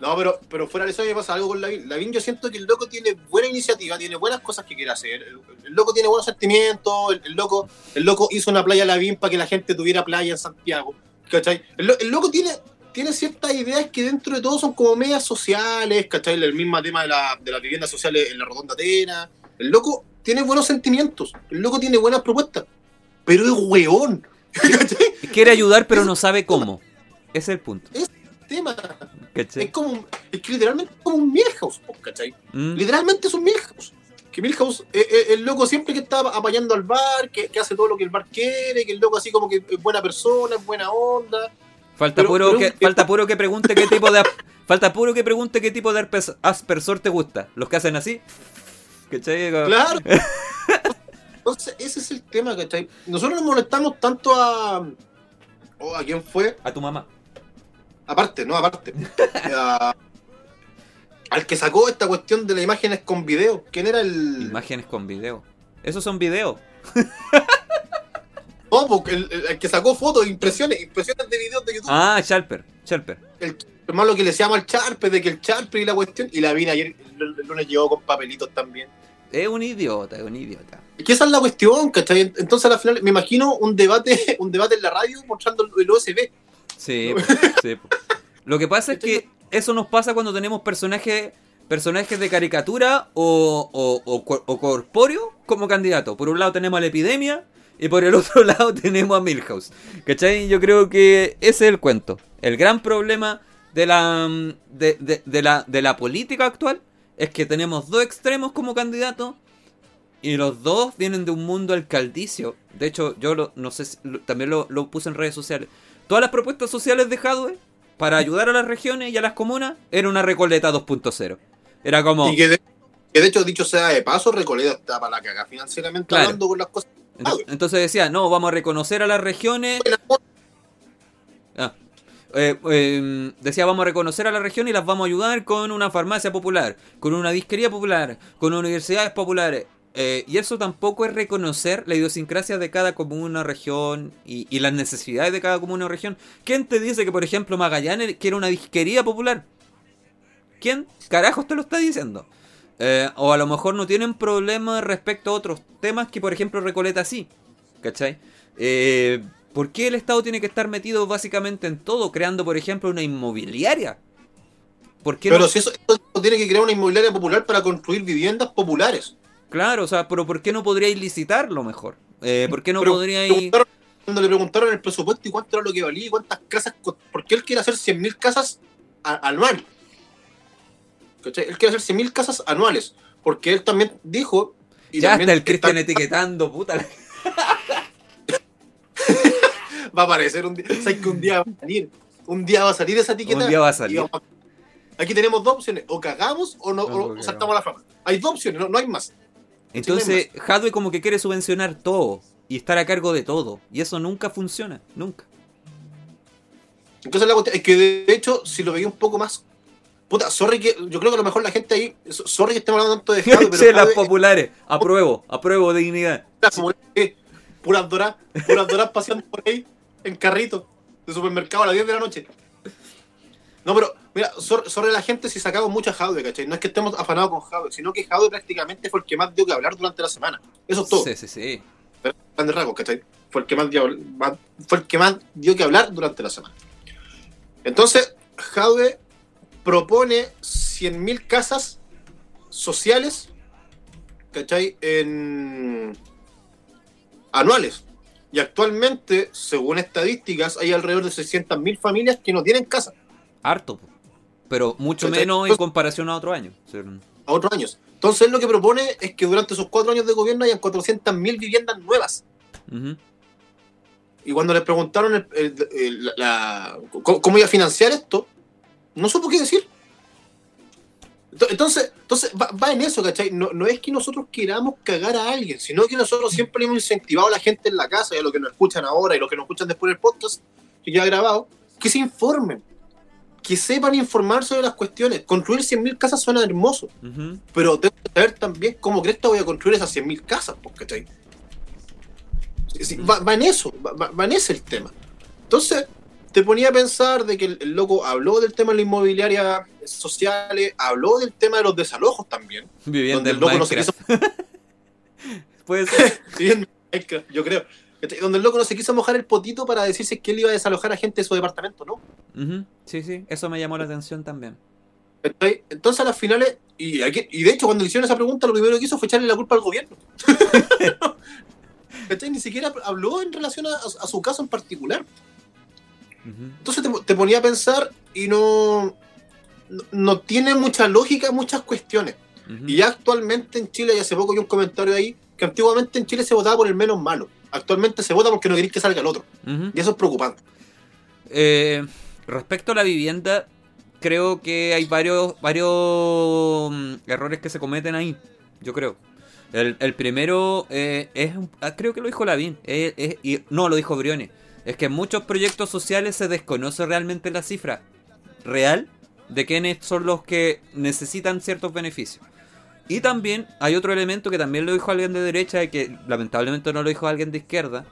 D: No, pero, pero fuera de eso me pasa algo con Lavín. Lavín yo siento que el loco tiene buena iniciativa, tiene buenas cosas que quiere hacer. El, el loco tiene buenos sentimientos, el, el loco, el loco hizo una playa Lavín para que la gente tuviera playa en Santiago. ¿Cachai? El loco tiene, tiene ciertas ideas que dentro de todo son como medias sociales, ¿cachai? El mismo tema de la, de las viviendas sociales en la Rotonda Atena. El loco tiene buenos sentimientos, el loco tiene buenas propuestas, pero es hueón. ¿Cachai?
C: Quiere ayudar, pero no sabe cómo. Ese es el punto.
D: Tema. Es
C: ¿Cachai?
D: como un- es que literalmente es como un Milhouse, po, ¿cachai?
C: Mm.
D: Literalmente es un Milhouse. Que Milhouse es el loco siempre que está apañando al bar, que, que hace todo lo que el bar quiere, que el loco así como que es buena persona, es buena onda.
C: Falta
D: Pero-
C: puro
D: pero-
C: que falta puro que pregunte qué tipo de falta puro que pregunte qué tipo de aspersor te gusta. Los que hacen así. ¿Cachai?
D: Claro. Entonces, ese es el tema, ¿cachai? Nosotros nos molestamos tanto a. o ¿A quién fue?
C: A tu mamá.
D: Aparte, no, aparte. A- al que sacó esta cuestión de las imágenes con video. ¿Quién era el.?
C: Imágenes con video. Esos son videos.
D: No, porque el, el- el que sacó fotos, impresiones, impresiones de videos de YouTube.
C: Ah, Sharper. Sharper.
D: el hermano que le llama el charpe, de que el charpe y la cuestión, y la vine ayer, el, el lunes llegó con papelitos también.
C: Es un idiota, es un idiota.
D: Es que esa es la cuestión, ¿cachai? Entonces al final me imagino un debate, un debate en la radio mostrando el- el USB.
C: Sí. Lo que pasa es que eso nos pasa cuando tenemos personajes personajes de caricatura o, o, o, cor- o corpóreo como candidato. Por un lado tenemos a la epidemia y por el otro lado tenemos a Milhouse. ¿Cachai? Yo creo que ese es el cuento. El gran problema de la, mm, de, de- de la, de la política actual es que tenemos dos extremos como candidatos y los dos vienen de un mundo alcaldicio. De hecho, yo lo- no sé si- lo- también lo, lo puse en redes sociales. Todas las propuestas sociales de Hadwe para ayudar a las regiones y a las comunas era una recoleta 2.0. Era como...
D: Y que de, que de hecho, dicho sea de paso, Recoleta está para la caga financieramente
C: Claro.
D: hablando con las cosas.
C: Ento- Entonces decía, no, vamos a reconocer a las regiones... Ah. Eh, eh, decía, vamos a reconocer a la región y las vamos a ayudar con una farmacia popular, con una disquería popular, con universidades populares. Eh, y eso tampoco es reconocer la idiosincrasia de cada comuna, región y, y las necesidades de cada comuna o región. ¿Quién te dice que, por ejemplo, Magallanes quiere una disquería popular? ¿Quién carajos te lo está diciendo? Eh, o a lo mejor no tienen problemas respecto a otros temas que, por ejemplo, Recoleta sí. ¿Cachai? Eh, ¿Por qué el Estado tiene que estar metido básicamente en todo, creando, por ejemplo, una inmobiliaria? ¿Por qué
D: Pero
C: no?
D: si eso, eso tiene que crear una inmobiliaria popular para construir viviendas populares.
C: Claro, o sea, pero ¿por qué no podríais licitarlo mejor? Eh, ¿Por qué no
D: Pero
C: podríais...?
D: Cuando le preguntaron el presupuesto y cuánto era lo que valía y cuántas casas, co- porque él quiere hacer 100.000 casas a- anual. ¿Cachai? Él quiere hacer 100.000 casas anuales. Porque él también dijo. y
C: Ya
D: también
C: está el Cristian
D: está-
C: etiquetando, puta. la-
D: Va a aparecer un día. ¿Sabes que un día va a salir? Un día va a salir esa etiqueta.
C: Un día va a salir.
D: a- Aquí tenemos dos opciones: o cagamos o, no,
C: No,
D: o saltamos a la fama. Hay dos opciones, no, no hay más.
C: Entonces, Hadwe como que quiere subvencionar todo y estar a cargo de todo. Y eso nunca funciona, nunca.
D: Entonces la cuestión es que de hecho, si lo veía un poco más. Puta, sorry que. Yo creo que a lo mejor la gente ahí. Sorry que estemos hablando tanto de Jadwe, pero Jadwe-
C: populares, apruebo, apruebo dignidad.
D: Como que puras doras, puras doras paseando por ahí en carrito de supermercado a las 10 de la noche. No, pero mira, sobre la gente si sacamos mucha Jadwe, ¿cachai? No es que estemos afanados con Jadwe, sino que Jadwe prácticamente fue el que más dio que hablar durante la semana. Eso es todo.
C: Sí, sí, sí.
D: Pero grandes rasgos, ¿cachai? Fue el que más dio, fue el que más dio que hablar durante la semana. Entonces, Jadwe propone 100.000 casas sociales, ¿cachai? En anuales. Y actualmente, según estadísticas, hay alrededor de 600.000 familias que no tienen casa
C: Harto, pero mucho
D: ¿Cachai?
C: menos en comparación a otro año. O sea,
D: a otros años. Entonces, lo que propone es que durante esos cuatro años de gobierno hayan 400.000 viviendas nuevas. Y cuando le preguntaron el- el- el- la- la- cómo, cómo iba a financiar esto, no supo qué decir. Ento- Entonces, entonces va, va en eso, ¿cachai? No, no es que nosotros queramos cagar a alguien, sino que nosotros siempre hemos incentivado a la gente en la casa y a los que nos escuchan ahora y los que nos escuchan después del podcast, que ya ha grabado, que se informen. que sepan informar sobre las cuestiones. Construir 100.000 casas suena hermoso, pero tengo que saber también cómo crees que voy a construir esas 100.000 casas, pues, ¿cachai? Sí, sí, va, va en eso, va en ese el tema. Entonces, te ponía a pensar de que el, el loco habló del tema de la inmobiliaria sociales, habló del tema de los desalojos también.
C: Viviendo
D: Donde el loco no se
C: Minecraft. Puede ser.
D: Minecraft, yo creo. Donde el loco no se quiso mojar el potito para decirse que él iba a desalojar a gente de su departamento, ¿no?
C: Sí, sí, eso me llamó la atención también.
D: Entonces a las finales, y, aquí- y de hecho cuando le hicieron esa pregunta, lo primero que hizo fue echarle la culpa al gobierno. Ni siquiera habló en relación a, a su caso en particular. Entonces te, te ponía a pensar y no, no, no tiene mucha lógica muchas cuestiones. Y actualmente en Chile, y hace poco hay un comentario ahí, que antiguamente en Chile se votaba por el menos malo. Actualmente se vota porque no queréis que salga el otro. Y eso es preocupante.
C: Eh, respecto a la vivienda, creo que hay varios, varios mm, errores que se cometen ahí. Yo creo. El, el primero eh, es, ah, creo que lo dijo Lavín, eh, y, no lo dijo Briones. Es que en muchos proyectos sociales se desconoce realmente la cifra real de quiénes son los que necesitan ciertos beneficios. Y también hay otro elemento que también lo dijo alguien de derecha y que lamentablemente no lo dijo alguien de izquierda,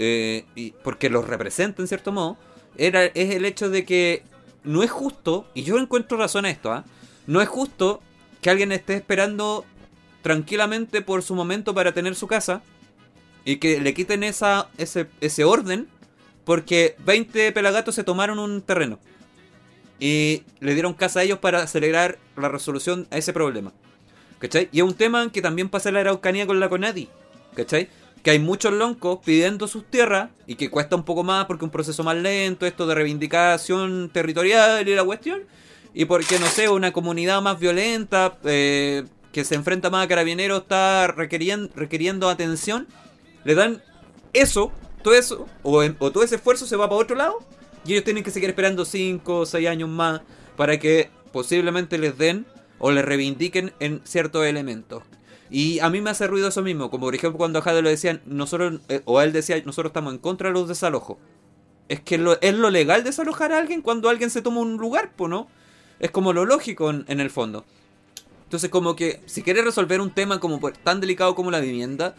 C: eh, y porque los representa en cierto modo, era, es el hecho de que no es justo, y yo encuentro razón a esto, ¿ah? no es justo que alguien esté esperando tranquilamente por su momento para tener su casa y que le quiten esa, ese, ese orden porque 20 pelagatos se tomaron un terreno y le dieron casa a ellos para acelerar la resolución a ese problema. ¿Cachai? Y es un tema que también pasa en la Araucanía con la Conadi. ¿Cachai? Que hay muchos loncos pidiendo sus tierras y que cuesta un poco más porque un proceso más lento, esto de reivindicación territorial y la cuestión. Y porque, no sé, una comunidad más violenta eh, que se enfrenta más a carabineros está requeriendo, requiriendo atención. Le dan eso, todo eso, o, en- o todo ese esfuerzo se va para otro lado. Y ellos tienen que seguir esperando 5 o 6 años más para que posiblemente les den o les reivindiquen en ciertos elementos. Y a mí me hace ruido eso mismo, como por ejemplo cuando a Jade lo decían, nosotros, eh, o él decía, nosotros estamos en contra de los desalojos. Es que es lo legal desalojar a alguien cuando alguien se toma un lugar, pues, ¿no? Es como lo lógico en, en el fondo. Entonces, como que si quieres resolver un tema como tan delicado como la vivienda,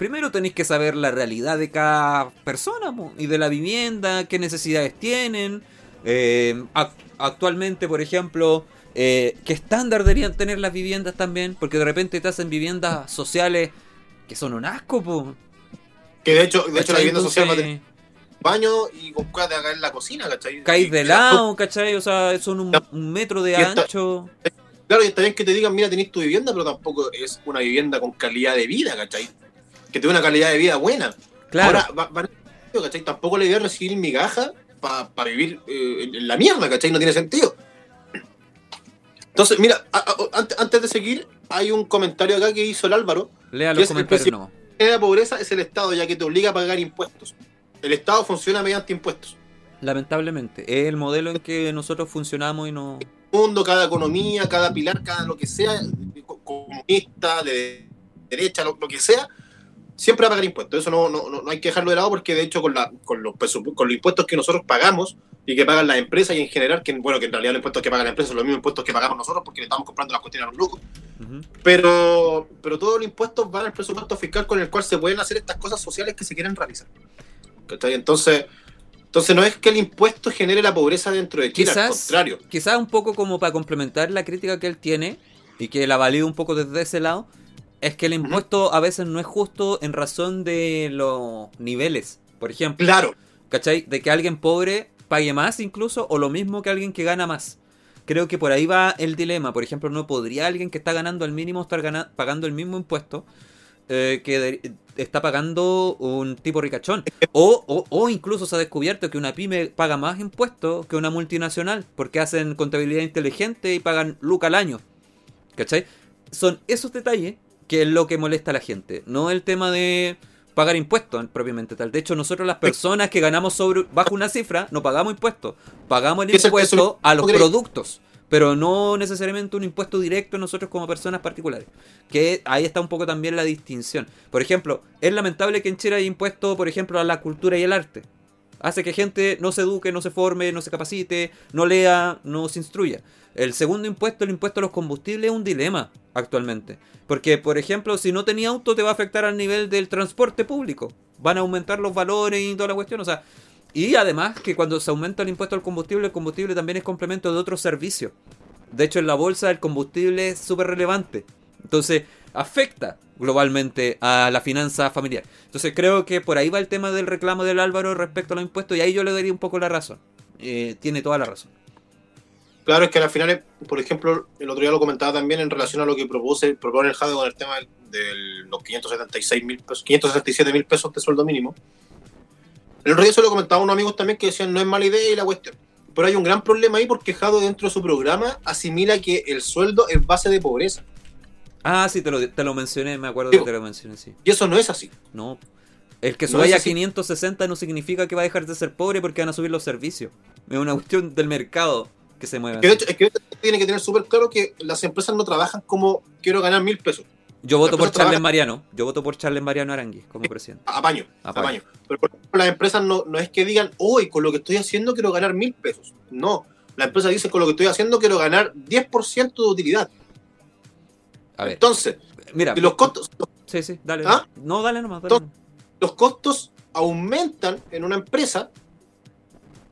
C: primero tenéis que saber la realidad de cada persona po, y de la vivienda, qué necesidades tienen. eh, ac- actualmente, por ejemplo, eh, qué estándar deberían tener las viviendas también, porque de repente te hacen viviendas sociales que son un asco, po.
D: Que de hecho, de hecho la vivienda social va a tener baño y con acá en la cocina, ¿cachai?
C: Caís de lado, ¿cachai? O sea, son un, metro de ancho.
D: Claro, y está bien que te digan, mira, tenés tu vivienda, pero tampoco es una vivienda con calidad de vida, ¿cachai? Que tenga una calidad de vida buena.
C: Claro.
D: Ahora, van- ¿cachai? Tampoco le voy a recibir migaja para vivir eh, en la mierda, ¿cachai? No tiene sentido. Entonces, mira, a- a- antes, antes de seguir, hay un comentario acá que hizo el Álvaro.
C: Lea
D: ¿qué
C: los comentarios, no.
D: La pobreza es el Estado, ya que te obliga a pagar impuestos. El Estado funciona mediante impuestos.
C: Lamentablemente. Es el modelo en que nosotros funcionamos y no.
D: mundo, cada economía, cada pilar, cada lo que sea, co- comunista, de derecha, lo, lo que sea, siempre va a pagar impuestos. Eso no, no, no- hay que dejarlo de lado porque de hecho con, la, con, los, con los impuestos que nosotros pagamos y que pagan las empresas y en general, que bueno, que en realidad los impuestos que pagan las empresas son los mismos impuestos que pagamos nosotros porque le estamos comprando las cuestiones a los locos,
C: Ujú.
D: pero, pero todos los impuestos van al presupuesto fiscal con el cual se pueden hacer estas cosas sociales que se quieren realizar. Entonces, entonces no es que el impuesto genere la pobreza dentro de Chile, al
C: Quizás,
D: contrario.
C: quizás un poco como para complementar la crítica que él tiene y que la valido un poco desde ese lado, es que el impuesto a veces no es justo en razón de los niveles. Por ejemplo,
D: Claro,
C: ¿cachai? De que alguien pobre pague más incluso o lo mismo que alguien que gana más. Creo que por ahí va el dilema. Por ejemplo, no podría alguien que está ganando el mínimo estar gana- pagando el mismo impuesto eh, que de- está pagando un tipo ricachón. O, o, o incluso se ha descubierto que una pyme paga más impuestos que una multinacional porque hacen contabilidad inteligente y pagan luca al año. ¿Cachai? Son esos detalles que es lo que molesta a la gente. No el tema de pagar impuestos propiamente tal. De hecho, nosotros las personas que ganamos sobre bajo una cifra no pagamos impuestos. Pagamos el
D: Es el
C: impuesto a los productos. Pero no necesariamente un impuesto directo nosotros como personas particulares. Que ahí está un poco también la distinción. Por ejemplo, es lamentable que en Chile haya impuesto, por ejemplo, a la cultura y el arte. Hace que gente no se eduque, no se forme, no se capacite, no lea, no se instruya. El segundo impuesto, el impuesto a los combustibles, es un dilema actualmente. Porque, por ejemplo, si no tenía auto, te va a afectar al nivel del transporte público. Van a aumentar los valores y toda la cuestión. O sea, y además que cuando se aumenta el impuesto al combustible, el combustible también es complemento de otros servicios. De hecho, en la bolsa el combustible es súper relevante. Entonces, afecta globalmente a la finanza familiar. Entonces, creo que por ahí va el tema del reclamo del Álvaro respecto a los impuestos y ahí yo le daría un poco la razón. Eh, tiene toda la razón.
D: Claro, es que al final, por ejemplo, el otro día lo comentaba también en relación a lo que propuse, propone el JADE con el tema de los 576 mil pesos, 567 mil pesos de sueldo mínimo. El otro día se lo comentaba a unos amigos también que decían no es mala idea y la cuestión. Pero hay un gran problema ahí porque Jado dentro de su programa asimila que el sueldo es base de pobreza.
C: Ah, sí, te lo, te lo mencioné, me acuerdo que te lo mencioné, sí.
D: Y eso no es así.
C: No. El que
D: No
C: suba
D: es
C: a
D: así.
C: 560 no significa que va a dejar de ser pobre porque van a subir los servicios. Es una cuestión del mercado que se mueve.
D: Que es que tiene que tener súper claro que las empresas no trabajan como quiero ganar mil pesos.
C: Yo voto por Charles
D: trabaja-
C: Mariano. Yo voto por Charles Mariano Arangui como presidente.
D: Apaño,
C: Apaño.
D: apaño. Pero por ejemplo, las empresas no, no es que digan, hoy con lo que estoy haciendo quiero ganar mil pesos. No. La empresa dice, con lo que estoy haciendo quiero ganar 10% de utilidad.
C: A ver,
D: Entonces,
C: mira.
D: los costos,
C: Sí, sí, dale.
D: ¿Ah?
C: No, dale nomás, dale.
D: Los costos aumentan en una empresa,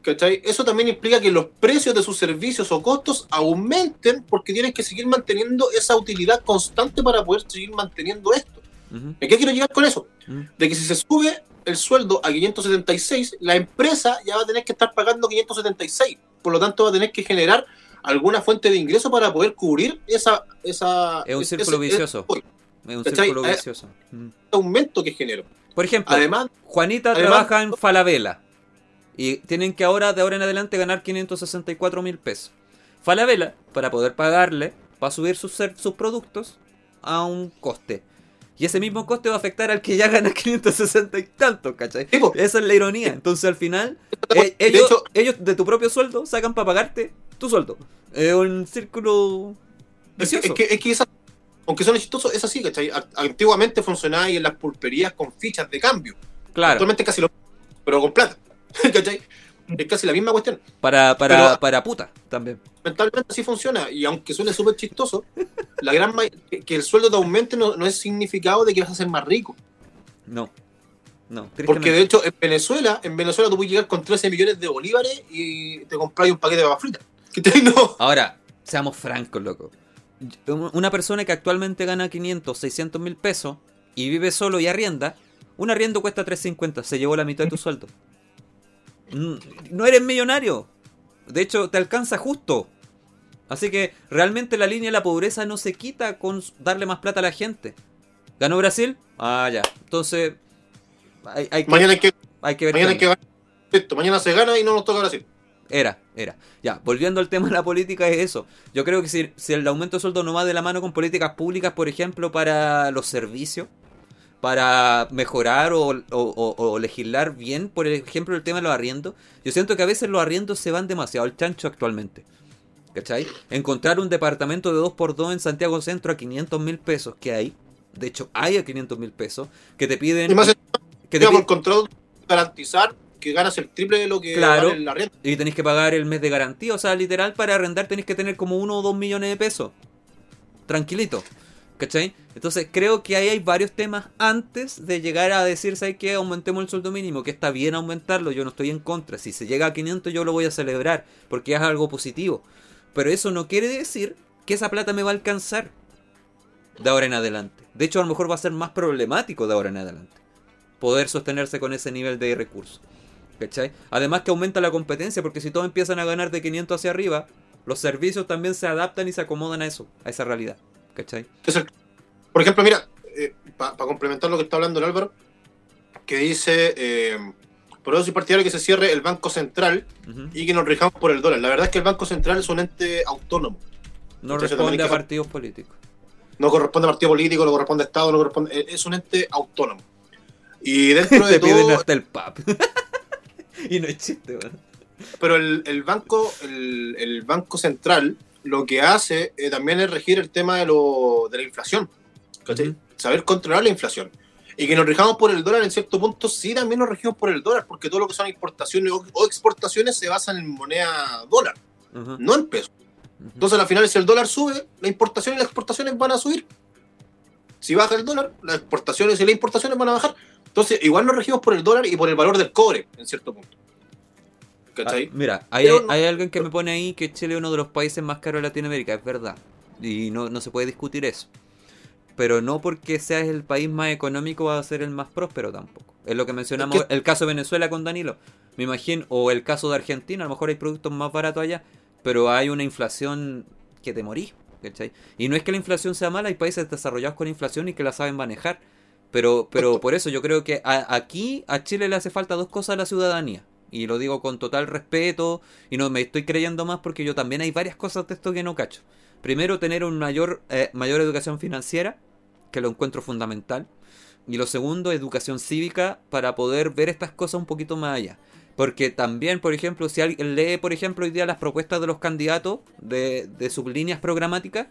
D: ¿cachai? Eso también implica que los precios de sus servicios o costos aumenten porque tienes que seguir manteniendo esa utilidad constante para poder seguir manteniendo esto. ¿A qué quiero llegar con eso? De que si se sube el sueldo a 576, la empresa ya va a tener que estar pagando 576. Por lo tanto, va a tener que generar alguna fuente de ingreso para poder cubrir esa, esa
C: Es un
D: ese-
C: círculo
D: ese-
C: vicioso.
D: ese
C: Es un círculo
D: Eh,
C: vicioso. Mm.
D: aumento que generó.
C: Por ejemplo,
D: Además,
C: Juanita
D: además-
C: trabaja en Falabella y tienen que ahora, de ahora en adelante, ganar 564 mil pesos. Falabella, para poder pagarle, va a subir sus, sus productos a un coste. Y ese mismo coste va a afectar al que ya gana 560 y tantos, ¿cachai? Esa es la ironía. Entonces, al final,
D: De
C: eh, ellos,
D: hecho-
C: ellos de tu propio sueldo sacan para pagarte tu sueldo. Es un círculo
D: Es que, es que, es que esa- aunque suene chistoso, es así, ¿cachai? Antiguamente funcionaba ahí en las pulperías con fichas de cambio.
C: Claro,
D: Actualmente casi lo pero con plata. ¿Cachai? Es casi la misma cuestión.
C: para, para,
D: pero-
C: para puta también.
D: Mentalmente así funciona. Y aunque suene súper chistoso, la gran que, el sueldo te aumente no, no es significado de que vas a ser más rico.
C: No. No,
D: Porque de hecho, en Venezuela, en Venezuela tú puedes llegar con 13 millones de bolívares y te compras un paquete de papas fritas. No.
C: Ahora, seamos francos, loco. Una persona que actualmente gana 500, 600 mil pesos y vive solo y arrienda, un arriendo cuesta 350, se llevó la mitad de tu sueldo. No eres millonario. De hecho, te alcanza justo. Así que realmente la línea de la pobreza no se quita con darle más plata a la gente. ¿Ganó Brasil? Ah, ya. Entonces, hay, hay que,
D: Mañana hay que,
C: hay que ver.
D: mañana hay que. Esto, mañana se gana y no nos toca Brasil.
C: Era, era. Ya, volviendo al tema de la política, es eso. Yo creo que si, si el aumento de sueldo no va de la mano con políticas públicas, por ejemplo, para los servicios, para mejorar o, o- o- o legislar bien, por ejemplo, el tema de los arriendos, yo siento que a veces los arriendos se van demasiado al chancho actualmente. ¿Cachai? Encontrar un departamento de 2x2 en Santiago Centro a 500 mil pesos que hay, de hecho hay a 500 mil pesos, que te piden...
D: Y más
C: que te
D: digamos,
C: pi-
D: el contrato garantizar que ganas el triple de lo que
C: Claro.
D: vale la renta.
C: Y tenéis que pagar el mes de garantía. O sea, literal, para arrendar tenéis que tener como uno o dos millones de pesos. Tranquilito. ¿Cachai? Entonces creo que ahí hay varios temas antes de llegar a decir, ¿sabes qué? Aumentemos el sueldo mínimo, que está bien aumentarlo, yo no estoy en contra. Si se llega a 500 yo lo voy a celebrar, porque es algo positivo. Pero eso no quiere decir que esa plata me va a alcanzar de ahora en adelante. De hecho, a lo mejor va a ser más problemático de ahora en adelante. Poder sostenerse con ese nivel de recursos. ¿Cachai? Además que aumenta la competencia, porque si todos empiezan a ganar de 500 hacia arriba, los servicios también se adaptan y se acomodan a eso, a esa realidad. ¿Cachai?
D: Por ejemplo, mira, para complementar lo que está hablando el Álvaro, que dice, eh, por eso soy partidario que se cierre el Banco Central y que nos rijamos por el dólar. La verdad es que el Banco Central es un ente autónomo.
C: No
D: Entonces,
C: responde a partidos políticos.
D: No corresponde a partido político, no corresponde a Estado, no corresponde, eh, es un ente autónomo. Y dentro de
C: Te piden
D: todo,
C: hasta el PAP. y no es chiste, weón.
D: pero el, el banco, el, el banco central lo que hace eh, también es regir el tema de, lo, de la inflación. Saber controlar la inflación. Y que nos rijamos por el dólar en cierto punto, sí, también nos regimos por el dólar, porque todo lo que son importaciones o, o exportaciones se basan en moneda dólar, no en peso.
C: ujú.
D: Entonces, al final, si el dólar sube, la importación y las exportaciones van a subir. Si baja el dólar, las exportaciones y las importaciones van a bajar. Entonces, igual nos regimos por el dólar y por el valor del cobre, en cierto punto. ¿Cachai?
C: Ah, mira, hay,
D: Pero no-
C: hay alguien que me pone ahí que Chile es uno de los países más caros de Latinoamérica, es verdad. Y no, no se puede discutir eso. Pero no porque seas el país más económico va a ser el más próspero tampoco. Es lo que mencionamos,
D: Es que-
C: el caso de Venezuela con Danilo. Me imagino, o el caso de Argentina, a lo mejor hay productos más baratos allá, pero hay una inflación que te morís. ¿cachai? Y no es que la inflación sea mala, hay países desarrollados con inflación y que la saben manejar. Pero, pero por eso yo creo que a- aquí a Chile le hace falta dos cosas a la ciudadanía. Y lo digo con total respeto y no me estoy creyendo más porque yo también hay varias cosas de esto que no cacho. Primero, tener una mayor, eh, mayor educación financiera, que lo encuentro fundamental. Y lo segundo, educación cívica para poder ver estas cosas un poquito más allá. Porque también, por ejemplo, si alguien lee, por ejemplo, hoy día las propuestas de los candidatos de, de sus líneas programáticas,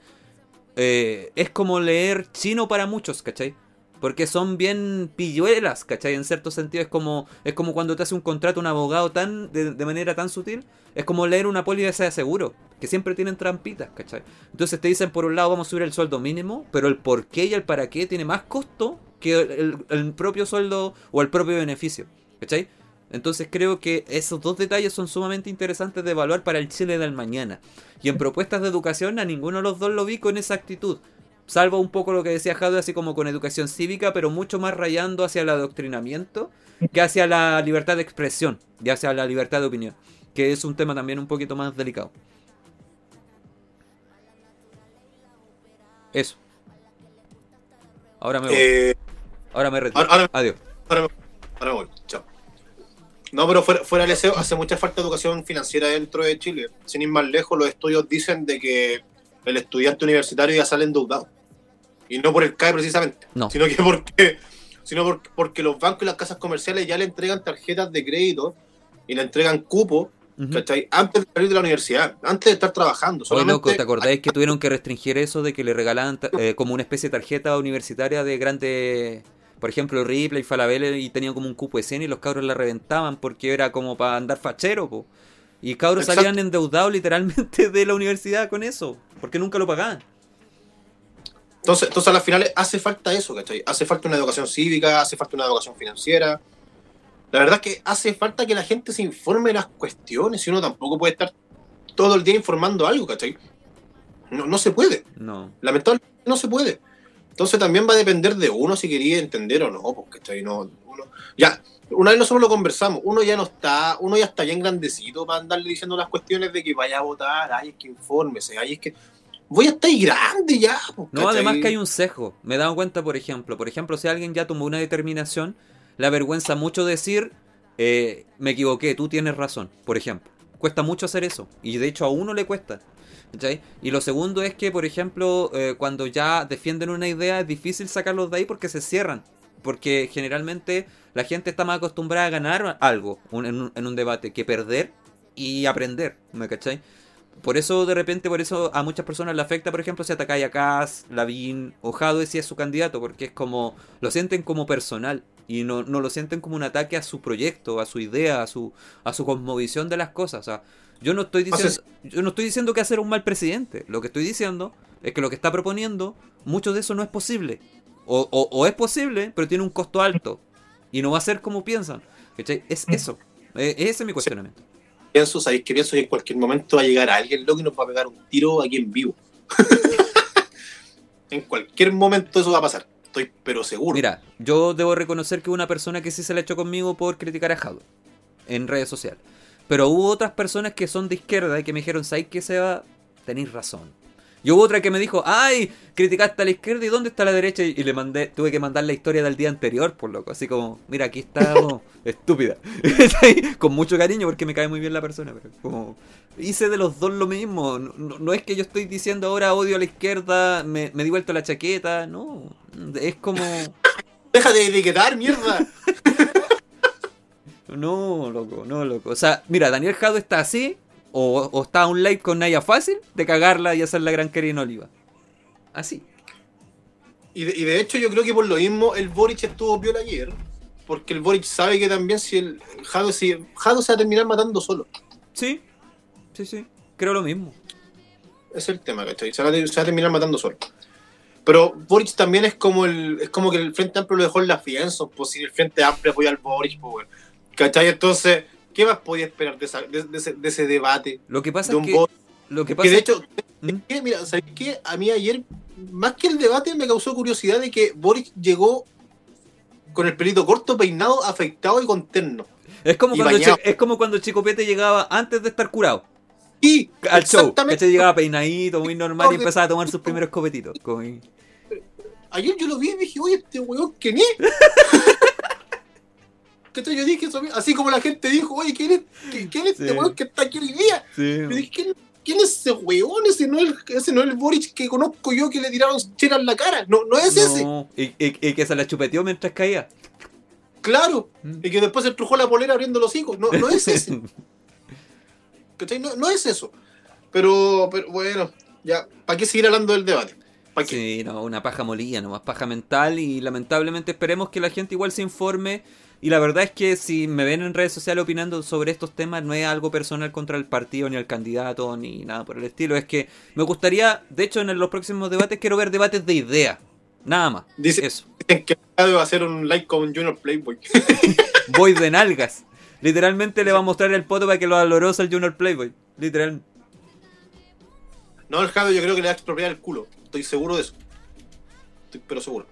C: eh, es como leer chino para muchos, ¿cachai? Porque son bien pilluelas, ¿cachai? En cierto sentido es como, es como cuando te hace un contrato un abogado tan de, de manera tan sutil. Es como leer una póliza de seguro, que siempre tienen trampitas, ¿cachai? Entonces te dicen por un lado vamos a subir el sueldo mínimo, pero el por qué y el para qué tiene más costo que el, el- el propio sueldo o el propio beneficio, ¿cachai? Entonces creo que esos dos detalles son sumamente interesantes de evaluar para el Chile del mañana. Y en propuestas de educación a ninguno de los dos lo vi con esa actitud. Salvo un poco lo que decía Jade, así como con educación cívica, pero mucho más rayando hacia el adoctrinamiento que hacia la libertad de expresión y hacia la libertad de opinión, que es un tema también un poquito más delicado. Eso. Ahora me voy.
D: Eh,
C: ahora me retiro.
D: ahora-
C: Adiós.
D: ahora, me- ahora me voy, chao. No, pero fuera, fuera del deseo, hace mucha falta educación financiera dentro de Chile. Sin ir más lejos, los estudios dicen de que el estudiante universitario ya sale endeudado. Y no por el CAE precisamente,
C: No.
D: sino que porque, sino porque, porque los bancos y las casas comerciales ya le entregan tarjetas de crédito y le entregan cupo. ¿cachai? Antes de salir de la universidad, antes de estar trabajando.
C: Oye,
D: Solamente,
C: loco, ¿te acordáis que tuvieron que restringir eso de que le regalaban eh, como una especie de tarjeta universitaria de grande, por ejemplo, Ripley, Falabella, y tenían como un cupo de cena y los cabros la reventaban porque era como para andar fachero, po. Y cabros
D: Exacto.
C: salían endeudados literalmente de la universidad con eso, porque nunca lo pagaban.
D: Entonces, entonces a las finales hace falta eso, ¿cachai? Hace falta una educación cívica, hace falta una educación financiera. La verdad es que hace falta que la gente se informe de las cuestiones, si uno tampoco puede estar todo el día informando algo, ¿cachai? No, no se puede,
C: No.
D: lamentablemente no se puede. Entonces también va a depender de uno si quería entender o no, porque ¿cachai? No, uno- ya, una vez nosotros lo conversamos, uno ya no está, uno ya está bien grandecito para andarle diciendo las cuestiones de que vaya a votar, ay, es que infórmese, ay, es que voy a estar grande ya. pues,
C: No,
D: ¿cachai?
C: además que hay un sesgo. Me he dado cuenta, por ejemplo, por ejemplo, si alguien ya tomó una determinación, le avergüenza mucho decir, eh, me equivoqué, tú tienes razón, por ejemplo. Cuesta mucho hacer eso. Y de hecho a uno le cuesta. ¿cachai? Y lo segundo es que, por ejemplo, eh, cuando ya defienden una idea, es difícil sacarlos de ahí porque se cierran. Porque generalmente la gente está más acostumbrada a ganar algo en, un, en un debate que perder y aprender. ¿Me cachai? Por eso, de repente, por eso a muchas personas le afecta, por ejemplo, si atacáis a Kass, Lavín o Jadwe si es su candidato, porque es como, lo sienten como personal y no, no lo sienten como un ataque a su proyecto, a su idea, a su, a su cosmovisión de las cosas. O sea, yo no estoy diciendo, yo no estoy diciendo que hacer un mal presidente. Lo que estoy diciendo es que lo que está proponiendo, mucho de eso no es posible. O, o- o es posible, pero tiene un costo alto. Y no va a ser como piensan. ¿cachai? Es eso. Eh, ese es mi cuestionamiento.
D: Sabéis que pienso que en cualquier momento va a llegar alguien loco y nos va a pegar un tiro aquí en vivo. en cualquier momento eso va a pasar. Estoy pero seguro.
C: Mira, yo debo reconocer que una persona que sí se la echó conmigo por criticar a Jadwe en redes sociales. Pero hubo otras personas que son de izquierda y que me dijeron, ¿sabes qué, Seba? Tenéis razón. Y hubo otra que me dijo, ay, criticaste a la izquierda y ¿dónde está la derecha? Y le mandé, tuve que mandar la historia del día anterior, por loco. Así como, mira, aquí está, oh, estúpida. Con mucho cariño porque me cae muy bien la persona, pero como, hice de los dos lo mismo. No, no- no es que yo estoy diciendo ahora odio a la izquierda, me, me di vuelta la chaqueta, no. Es como...
D: Deja de etiquetar, mierda.
C: No, loco, no, loco. O sea, mira, Daniel Jado está así, o, o está un live con Naya Fácil, de cagarla y hacer la gran Karina Oliva. Así.
D: Y de, y de hecho yo creo que por lo mismo el Boric estuvo viola ayer, porque el Boric sabe que también si el Jado, si, Jado se va a terminar matando solo.
C: Sí, sí, sí. Creo lo mismo.
D: Es el tema, ¿cachai? Se va, a, se va a terminar matando solo. Pero Boric también es como el es como que el Frente Amplio lo dejó en la fianza, pues si el Frente Amplio apoya al Boric, pues. ¿Cachai? Entonces, ¿qué más podía esperar de, esa- de- de ese, de ese debate?
C: Lo que pasa
D: De
C: es que. Lo que
D: de hecho,
C: ¿Mm?
D: mira, ¿sabes qué? A mí ayer, más que el debate, me causó curiosidad de que Boric llegó con el pelito corto, peinado, afeitado y con terno.
C: Es como, cuando. Chi- es como cuando Chico Pete llegaba antes de estar curado
D: Y
C: al show. ¿cachai? Llegaba peinadito, muy normal y empezaba a tomar sus primeros copetitos.
D: ayer yo lo vi y dije, oye, este weón, ¿quién es? ¿Cachai? Yo dije eso, así como la gente dijo, oye, ¿quién es, ¿Qui- quién es este
C: Sí.
D: weón que está aquí hoy día? Yo dije, ¿quién, quién es ese weón? Ese no, es ese no es el Boric que conozco yo que le tiraron chela en la cara. No, no es ese.
C: Y, y- y que se la chupeteó mientras caía.
D: Claro.
C: Mm.
D: Y que después se estrujó la polera abriendo los hijos. No, no es ese. ¿Cachai? No, no es eso. Pero, pero bueno, ya, ¿para qué seguir hablando del debate?
C: Sí, no, una paja molida, nomás paja mental y lamentablemente esperemos que la gente igual se informe. Y la verdad es que si me ven en redes sociales opinando sobre estos temas, no es algo personal contra el partido, ni el candidato, ni nada por el estilo. Es que me gustaría, de hecho, en los próximos debates quiero ver debates de ideas. Nada más.
D: Dice-
C: Eso.
D: Dicen que va a hacer un like con Junior Playboy.
C: Voy de nalgas. Literalmente le va a mostrar el poto para que lo alorosa al Junior Playboy. Literal.
D: No, el Jado yo creo que le va a expropiar el culo. Estoy seguro de eso. Estoy pero seguro.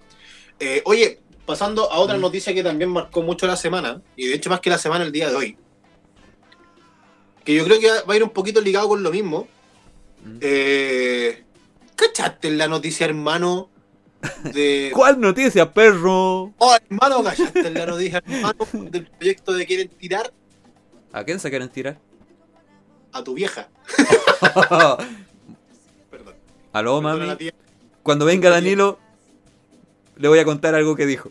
D: Eh, oye, pasando a otra
C: Mm.
D: noticia que también marcó mucho la semana, y de hecho más que la semana, el día de hoy, que yo creo que va a ir un poquito ligado con lo mismo.
C: Mm.
D: Eh, ¿Cachaste la noticia, hermano? De...
C: ¿Cuál noticia, perro?
D: Oh, hermano, ¿cachaste la noticia, hermano? Del proyecto de quieren tirar
C: ¿A quién se quieren tirar?
D: a tu vieja. Perdón.
C: Aló,
D: Perdona,
C: mami. Cuando venga Danilo, le voy a contar algo que dijo.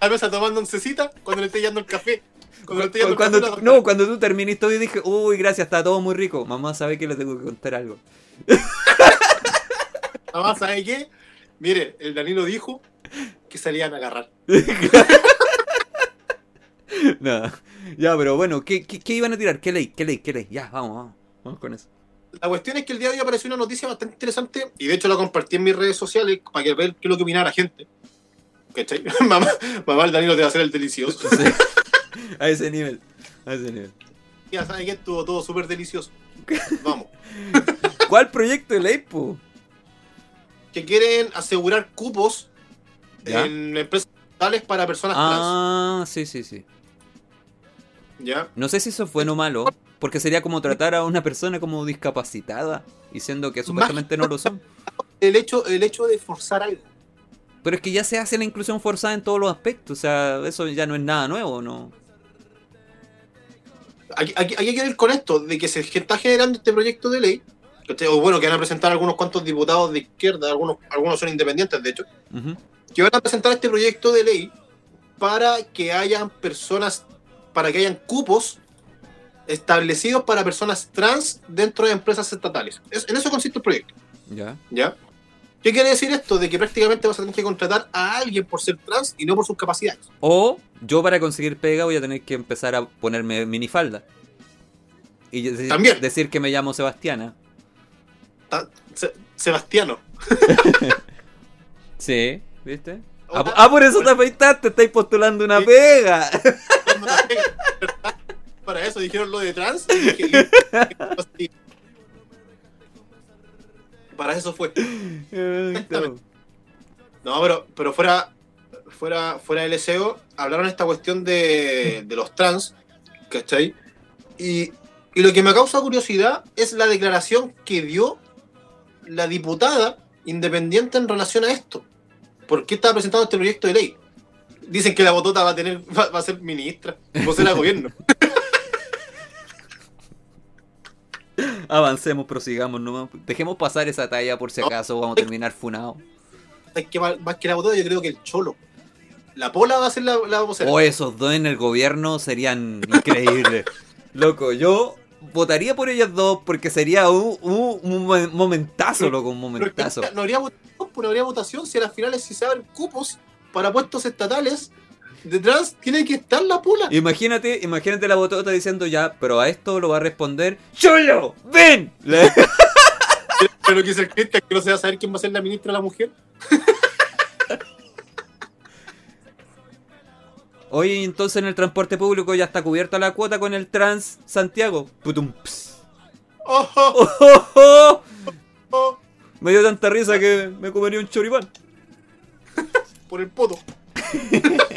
D: La mesa tomando oncecita cuando le esté llevando el café. Cuando le
C: Cuando,
D: el café.
C: tú- no, cuando tú terminaste y dije, uy, gracias, está todo muy rico. Mamá sabe que le tengo que contar algo.
D: Además, ¿sabe qué? Mire, el Danilo dijo que salían a agarrar.
C: Nada. Ya, pero bueno, ¿qué, qué, qué iban a tirar? ¿Qué ley? ¿Qué ley? ¿Qué ley? Ya, vamos, vamos. Vamos con eso.
D: La cuestión es que el día de hoy apareció una noticia bastante interesante y de hecho la compartí en mis redes sociales para que ver qué es lo que opinaba la gente. ¿Cachai? mamá, mamá, el Danilo te va a hacer el delicioso.
C: Sí. A ese nivel. A ese nivel.
D: Ya saben que estuvo todo súper delicioso. Vamos.
C: ¿Cuál proyecto de ley, po?
D: Que quieren asegurar cupos
C: Ya.
D: en empresas totales para personas
C: Ah, sí, sí, sí.
D: trans. ¿Ya?
C: No sé si eso es bueno o malo, porque sería como tratar a una persona como discapacitada, y siendo que supuestamente no lo son.
D: El hecho, el hecho de forzar algo.
C: Pero es que ya se hace la inclusión forzada en todos los aspectos, o sea, eso ya no es nada nuevo, ¿no?
D: Aquí, aquí- aquí hay que ver con esto, de que se está generando este proyecto de ley, o bueno, que van a presentar algunos cuantos diputados de izquierda, algunos, algunos son independientes de hecho,
C: Ujú.
D: que van a presentar este proyecto de ley para que hayan personas, para que hayan cupos establecidos para personas trans dentro de empresas estatales. Es- en eso consiste el proyecto,
C: Ya.
D: ¿ya? ¿Qué quiere decir esto? De que prácticamente vas a tener que contratar a alguien por ser trans y no por sus capacidades.
C: O yo para conseguir pega voy a tener que empezar a ponerme minifalda. Y decir,
D: También.
C: decir que me llamo Sebastiana.
D: Se- Sebastiano.
C: Sí, ¿viste? Ah, por eso te afeitaste, estáis postulando una pega.
D: Para eso dijeron lo de trans. y dije, y- Para eso fue. No, pero, pero fuera, fuera, fuera del SEO, hablaron esta cuestión de, de los trans, ¿cachai? Y, y lo que me causa curiosidad es la declaración que dio la diputada independiente en relación a esto. ¿Por qué estaba presentando este proyecto de ley? Dicen que la botota va a tener, va, va a ser ministra, vocera de gobierno.
C: Avancemos, prosigamos nomás. Dejemos pasar esa talla por si acaso vamos a terminar funados.
D: Es que más, más que la botota, yo creo que el cholo. La pola va a ser la, la vocera.
C: O esos dos en el gobierno serían increíbles. loco, yo votaría por ellos dos porque sería un, un- un mo- momentazo, loco, un momentazo.
D: no habría votación, no habría votación si a las finales si se abren cupos para puestos estatales detrás tiene que estar la pula.
C: Imagínate, imagínate la botota diciendo ya, pero a esto lo va a responder ¡Cholo! ¡Ven!
D: Pero que Cristian que no se va a saber quién va a ser la ministra de la mujer.
C: Hoy entonces en el transporte público ya está cubierta la cuota con el Trans Santiago. Putum, ps.
D: ¡Oh, oh,
C: ¡Oh, oh, oh!
D: oh!
C: Me dio tanta risa que me comería un choripán.
D: por el poto.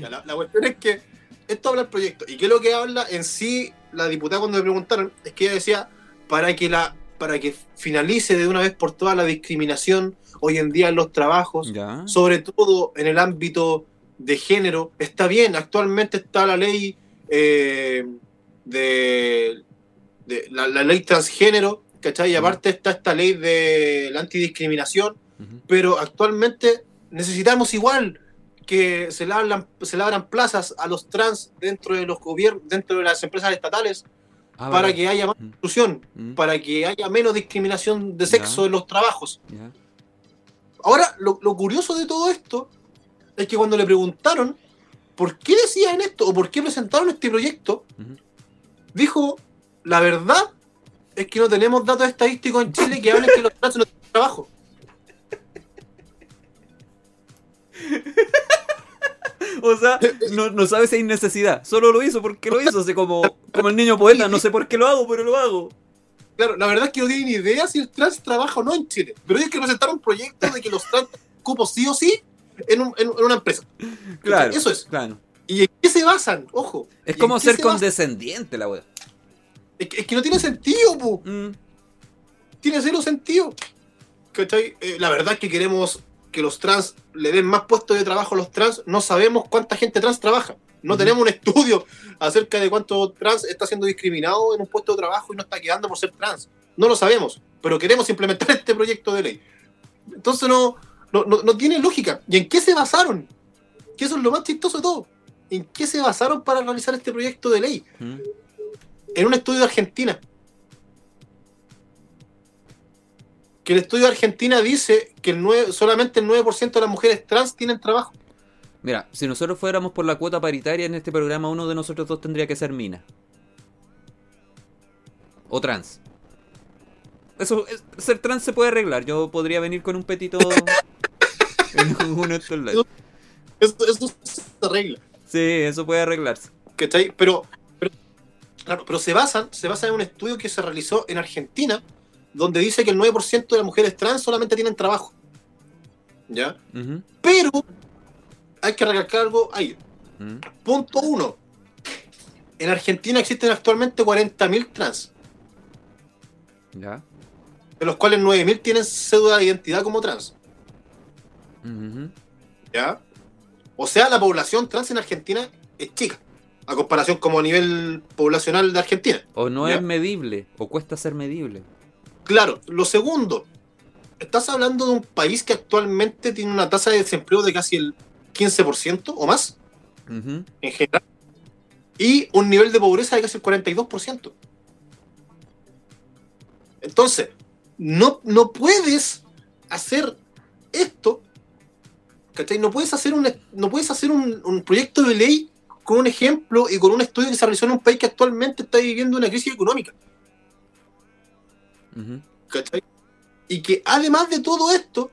D: La, la cuestión es que esto habla el proyecto. ¿Y qué es lo que habla en sí la diputada cuando le preguntaron? Es que ella decía, para que la para que finalice de una vez por todas la discriminación hoy en día en los trabajos,
C: Ya.
D: sobre todo en el ámbito de género, está bien, actualmente está la ley eh, de, de- la, la ley transgénero, ¿cachai? Y aparte está esta ley de la antidiscriminación, pero actualmente necesitamos igual que se le abran, se le abran plazas a los trans dentro de los gobiernos, dentro de las empresas estatales,
C: Ah,
D: para
C: vale.
D: que haya más
C: Mm.
D: inclusión,
C: Mm,
D: para que haya menos discriminación de sexo
C: Ya.
D: en los trabajos.
C: ya.
D: Ahora, lo, lo curioso de todo esto es que cuando le preguntaron por qué decían esto o por qué presentaron este proyecto, dijo, la verdad es que no tenemos datos estadísticos en Chile que hablen que los trans no tienen trabajo.
C: O sea, no, no sabe si hay necesidad. Solo lo hizo porque lo hizo. Así como, como el niño poeta. No sé por qué lo hago, pero lo hago.
D: Claro, la verdad es que no tienen idea si el trans trabaja o no en Chile. Pero ellos que presentaron un proyecto de que los trans cupos sí o sí en, un- en- en una empresa.
C: Claro.
D: Eso es.
C: Claro.
D: ¿Y en qué se basan? Ojo.
C: Es
D: ¿Y en
C: como ser condescendiente la wea.
D: Es que, es que no tiene sentido, pu.
C: Mm,
D: tiene cero sentido. ¿Cachai? Eh, la verdad es que queremos que los trans le den más puestos de trabajo a los trans. No sabemos cuánta gente trans trabaja. No tenemos un estudio acerca de cuánto trans está siendo discriminado en un puesto de trabajo y no está quedando por ser trans. No lo sabemos, pero queremos implementar este proyecto de ley. Entonces no, no, no, no tiene lógica. ¿Y en qué se basaron? Que eso es lo más chistoso de todo. ¿En qué se basaron para realizar este proyecto de ley? en un estudio de Argentina. Que el estudio de Argentina dice que el 9 solamente el 9% de las mujeres trans tienen trabajo.
C: Mira, si nosotros fuéramos por la cuota paritaria en este programa, uno de nosotros dos tendría que ser mina. O trans. Eso, es- ser trans se puede arreglar. Yo podría venir con un petito en uno de estos lives.
D: Eso, eso se arregla.
C: Sí, eso puede arreglarse.
D: ¿cachai? Pero, pero, claro, pero se basan, se basa en un estudio que se realizó en Argentina, donde dice que el 9% de las mujeres trans solamente tienen trabajo. ¿Ya? Pero hay que recalcar algo ahí. Punto uno. En Argentina existen actualmente 40.000 trans.
C: Ya.
D: de los cuales 9.000 tienen cédula de identidad como trans. ¿Ya? O sea, la población trans en Argentina es chica, a comparación como a nivel poblacional de Argentina.
C: O no
D: Ya.
C: es medible, o cuesta ser medible.
D: Claro, lo segundo, estás hablando de un país que actualmente tiene una tasa de desempleo de casi el 15% o más en general, y un nivel de pobreza de casi el 42%. Entonces, no, no puedes hacer esto, ¿cachai? No puedes hacer, un, no puedes hacer un, un proyecto de ley con un ejemplo y con un estudio que se realizó en un país que actualmente está viviendo una crisis económica, Y que además de todo esto,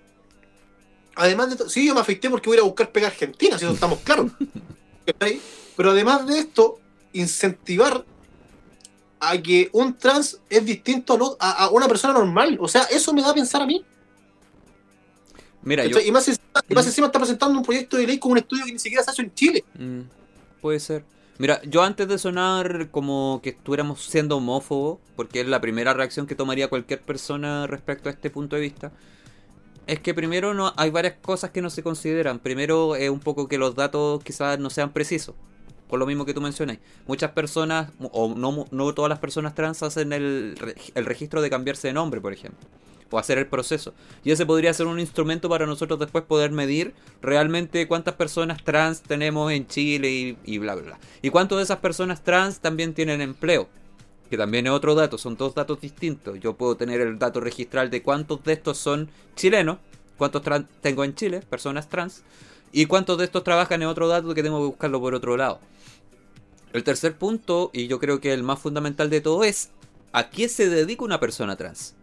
D: además de todo, sí, yo me afecté porque voy a buscar pega argentina, si eso estamos claros, ¿cachai? Pero además de esto, incentivar a que un trans es distinto a, lo- a- a una persona normal. O sea, eso me da a pensar a mí.
C: Mira, yo.
D: Y, más, encima- y más encima está presentando un proyecto de ley con un estudio que ni siquiera se ha hecho en Chile.
C: Mm, puede ser. Mira, yo antes de sonar como que estuviéramos siendo homófobos, porque es la primera reacción que tomaría cualquier persona respecto a este punto de vista, es que primero no hay varias cosas que no se consideran. Primero es un poco que los datos quizás no sean precisos. Por lo mismo que tú mencionas. Muchas personas, o no, no todas las personas trans hacen el, el registro de cambiarse de nombre, por ejemplo. O hacer el proceso. Y ese podría ser un instrumento para nosotros después poder medir realmente cuántas personas trans tenemos en Chile y, bla, bla, bla. Y cuántas de esas personas trans también tienen empleo. que también es otro dato, son dos datos distintos. Yo puedo tener el dato registral de cuántos de estos son chilenos, cuántos tengo en Chile, personas trans, y cuántos de estos trabajan en otro dato que tengo que buscarlo por otro lado. El tercer punto, y yo creo que el más fundamental de todo, es a qué se dedica una persona trans.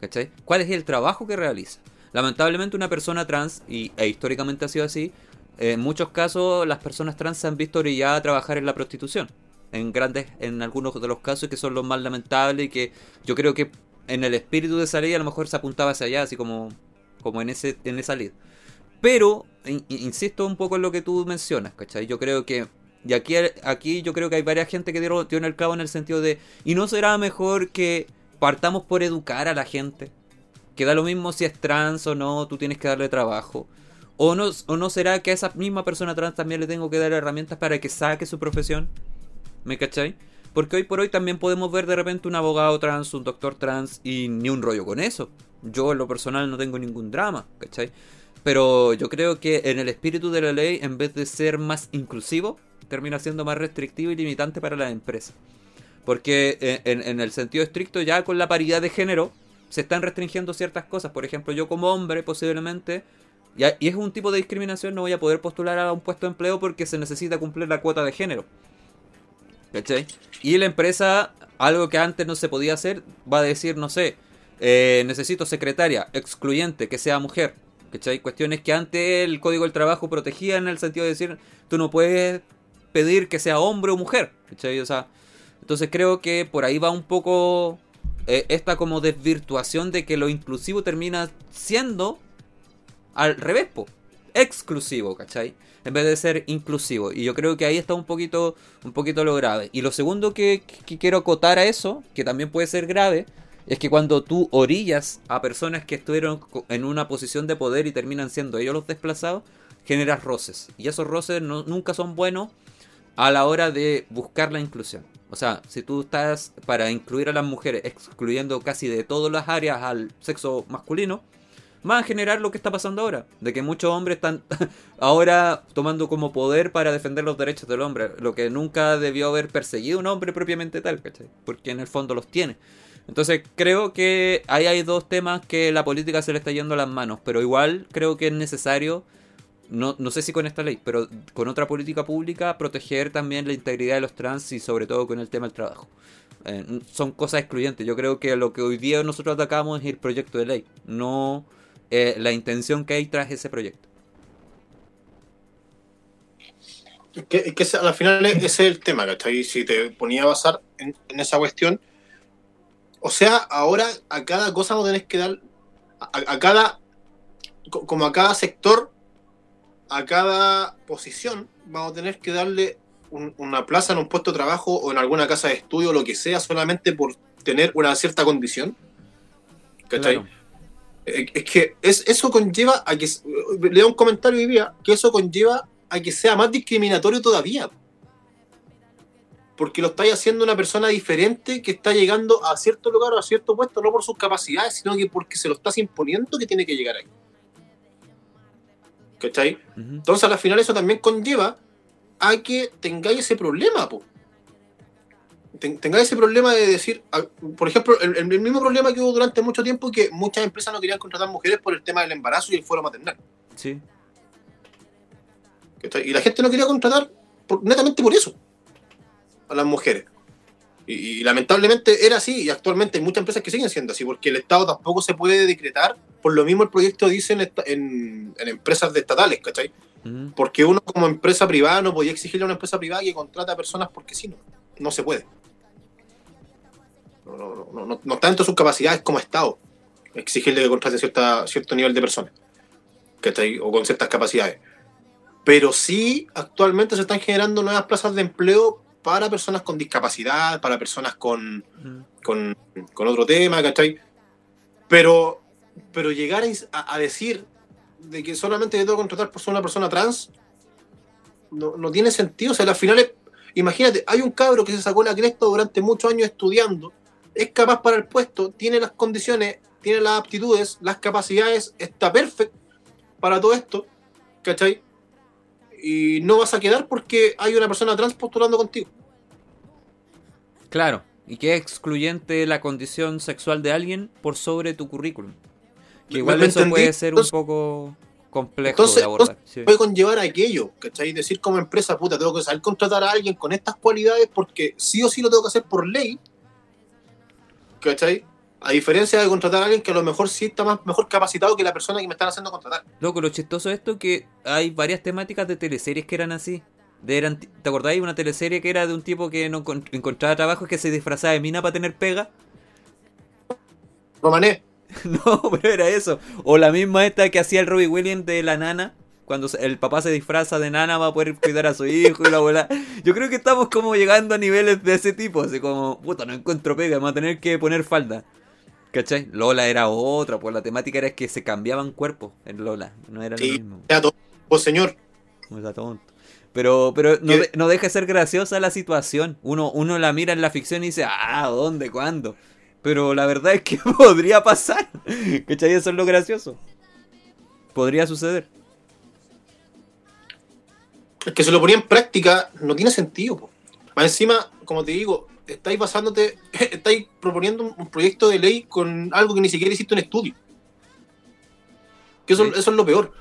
C: ¿Cachai? ¿Cuál es el trabajo que realiza? Lamentablemente una persona trans, y, e históricamente ha sido así, en muchos casos las personas trans se han visto orilladas a trabajar en la prostitución. En grandes, en algunos de los casos que son los más lamentables y que yo creo que en el espíritu de esa ley a lo mejor se apuntaba hacia allá, así como, como en, ese, en esa ley. Pero, insisto un poco en lo que tú mencionas, ¿cachai? Yo creo que, y aquí, aquí yo creo que hay varias gente que dieron, en el clavo en el sentido de, ¿y no será mejor que partamos por educar a la gente? Que da lo mismo si es trans o no, tú tienes que darle trabajo. ¿O no, ¿O no será que a esa misma persona trans también le tengo que dar herramientas para que saque su profesión? ¿Me cachai? Porque hoy por hoy también podemos ver de repente un abogado trans, un doctor trans y ni un rollo con eso. Yo en lo personal no tengo ningún drama, ¿cachai? Pero yo creo que en el espíritu de la ley, en vez de ser más inclusivo, termina siendo más restrictivo y limitante para las empresas. Porque eh, en, el sentido estricto, ya con la paridad de género, se están restringiendo ciertas cosas. Por ejemplo, yo como hombre, posiblemente, y es un tipo de discriminación, no voy a poder postular a un puesto de empleo porque se necesita cumplir la cuota de género. ¿Cachai? Y la empresa, algo que antes no se podía hacer, va a decir, no sé, eh, necesito secretaria excluyente, que sea mujer. ¿Cachai? Cuestiones que antes el Código del Trabajo protegía en el sentido de decir, tú no puedes pedir que sea hombre o mujer. ¿Cachai? O sea, entonces creo que por ahí va un poco eh, esta como desvirtuación de que lo inclusivo termina siendo al revés, exclusivo, ¿cachai? En vez de ser inclusivo. Y yo creo que ahí está un poquito, un poquito lo grave. Y lo segundo que, que quiero acotar a eso, que también puede ser grave, es que cuando tú orillas a personas que estuvieron en una posición de poder y terminan siendo ellos los desplazados, generas roces. Y esos roces nunca son buenos a la hora de buscar la inclusión. O sea, si tú estás para incluir a las mujeres, excluyendo casi de todas las áreas al sexo masculino, va a generar lo que está pasando ahora. De que muchos hombres están ahora tomando como poder para defender los derechos del hombre. Lo que nunca debió haber perseguido un hombre propiamente tal, ¿cachai? Porque en el fondo los tiene. Entonces creo que ahí hay dos temas que la política se le está yendo a las manos, pero igual creo que es necesario, no, no sé si con esta ley, pero con otra política pública, proteger también la integridad de los trans y sobre todo con el tema del trabajo. Eh, son cosas excluyentes. Yo creo que lo que hoy día nosotros atacamos es el proyecto de ley, no eh, la intención que hay tras ese proyecto.
D: Que, que al final ese es el tema, ¿cachai? Si te ponía a basar en esa cuestión, o sea, ahora a cada cosa no tenés que dar, a, cada, como a cada sector, a cada posición, vamos a tener que darle una plaza en un puesto de trabajo o en alguna casa de estudio lo que sea, solamente por tener una cierta condición. ¿Cachai? Eh, es que es, eso conlleva a que, leo un comentario hoy día, que eso conlleva a que sea más discriminatorio todavía porque lo estáis haciendo una persona diferente que está llegando a cierto lugar o a cierto puesto, no por sus capacidades, sino que porque se lo estás imponiendo que tiene que llegar ahí. ¿Cachai? Entonces, al final, eso también conlleva a que tengáis ese problema, po. tengáis ese problema de decir, por ejemplo, el, mismo problema que hubo durante mucho tiempo que muchas empresas no querían contratar mujeres por el tema del embarazo y el fuero maternal.
C: Sí.
D: Y la gente no quería contratar netamente por eso a las mujeres. Y, lamentablemente era así, y actualmente hay muchas empresas que siguen siendo así, porque el Estado tampoco se puede decretar, por lo mismo el proyecto dice en, en, empresas de estatales, ¿cachai? Porque uno como empresa privada no podía exigirle a una empresa privada que contrate a personas porque si no, no se puede. No, no, no, no, no de sus capacidades como Estado exigirle que contrate cierta, cierto nivel de personas, ¿cachai? O con ciertas capacidades. Pero sí, actualmente se están generando nuevas plazas de empleo para personas con discapacidad, para personas con, con, otro tema, ¿cachai? Pero, pero llegar a, decir de que solamente debo contratar por ser una persona trans no, tiene sentido. O sea, al final, imagínate, hay un cabro que se sacó la cresta durante muchos años estudiando, es capaz para el puesto, tiene las condiciones, tiene las aptitudes, las capacidades, está perfecto para todo esto, ¿cachai? Y no vas a quedar porque hay una persona trans postulando contigo.
C: Claro, y que es excluyente la condición sexual de alguien por sobre tu currículum. Que igual
D: ¿Me
C: eso
D: entendí?
C: puede ser un
D: Entonces-
C: poco complejo
D: Entonces,
C: de abordar. sí.
D: puede conllevar aquello, ¿cachai? Decir como empresa, puta, tengo que saber contratar a alguien con estas cualidades porque sí o sí lo tengo que hacer por ley, ¿cachai? A diferencia de contratar a alguien que a lo mejor sí está más mejor capacitado que la persona que me están haciendo contratar.
C: Loco, lo chistoso de esto es que hay varias temáticas de teleseries que eran así. De eran, ¿Te acordáis? Una teleserie que era de un tipo que no encon- encontraba trabajo y que se disfrazaba de mina para tener pega.
D: Romané,
C: No, pero era eso. O la misma esta que hacía el Robbie Williams de la nana. Cuando el papá se disfraza de nana va a poder cuidar a su hijo y la abuela. Yo creo que estamos como llegando a niveles de ese tipo. Así como, puta, no encuentro pega, me va a tener que poner falda. ¿Cachai? Lola era otra, pues la temática era que se cambiaban cuerpos en Lola. No era
D: Sí.
C: lo mismo.
D: sea todo, oh, señor.
C: No sea tonto. Pero, pero no,
D: ¿Qué?
C: de- no deja de ser graciosa la situación. Uno, uno la mira en la ficción y dice, ah, ¿dónde? ¿Cuándo? Pero la verdad es que podría pasar. ¿Cachai? Eso es lo gracioso. Podría suceder.
D: Es que se lo ponía en práctica, no tiene sentido. po. Más encima, como te digo, estáis basándote, estáis proponiendo un- proyecto de ley con algo que ni siquiera hiciste un estudio. Que eso,
C: Sí.
D: eso es lo peor.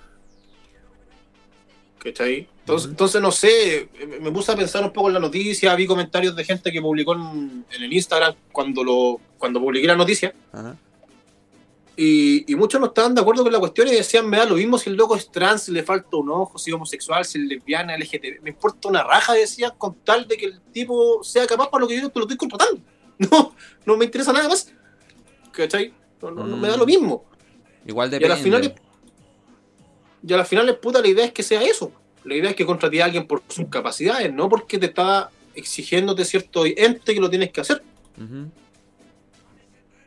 D: ¿Cachai? Entonces,
C: Ujú.
D: entonces, no sé, me- me puse a pensar un poco en la noticia, vi comentarios de gente que publicó en, en el Instagram cuando, lo, cuando publiqué la noticia.
C: Ajá.
D: Y, y muchos no estaban de acuerdo con la cuestión y decían, me da lo mismo si el loco es trans, si le falta un ojo, si es homosexual, si es lesbiana, LGTB. Me importa una raja, decían, con tal de que el tipo sea capaz para lo que yo te lo estoy contratando. No, no me interesa nada más. ¿Cachai? No, no- no me da
C: Mm.
D: lo mismo.
C: Igual
D: Y a las finales, y a las finales, puta, la idea es que sea eso. La idea es que contrate a alguien por sus capacidades, no porque te está exigiéndote cierto ente que lo tienes que hacer.
C: Ujú,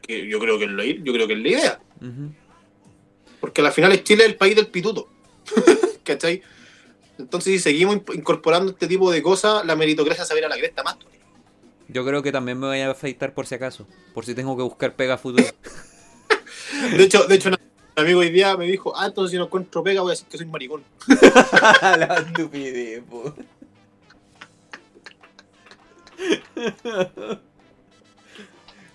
D: Que yo creo que es la, yo creo que es la idea.
C: ujú.
D: Porque a la final es Chile el país del pituto. ¿Cachai? Entonces, si seguimos incorporando este tipo de cosas, la meritocracia se va a la cresta más.
C: Yo creo que también me voy a afeitar por si acaso. Por si tengo que buscar pega futuro.
D: De hecho, de hecho, un amigo hoy día me dijo, ah, entonces si no encuentro pega voy a decir que soy maricón.
C: la estupidez, po.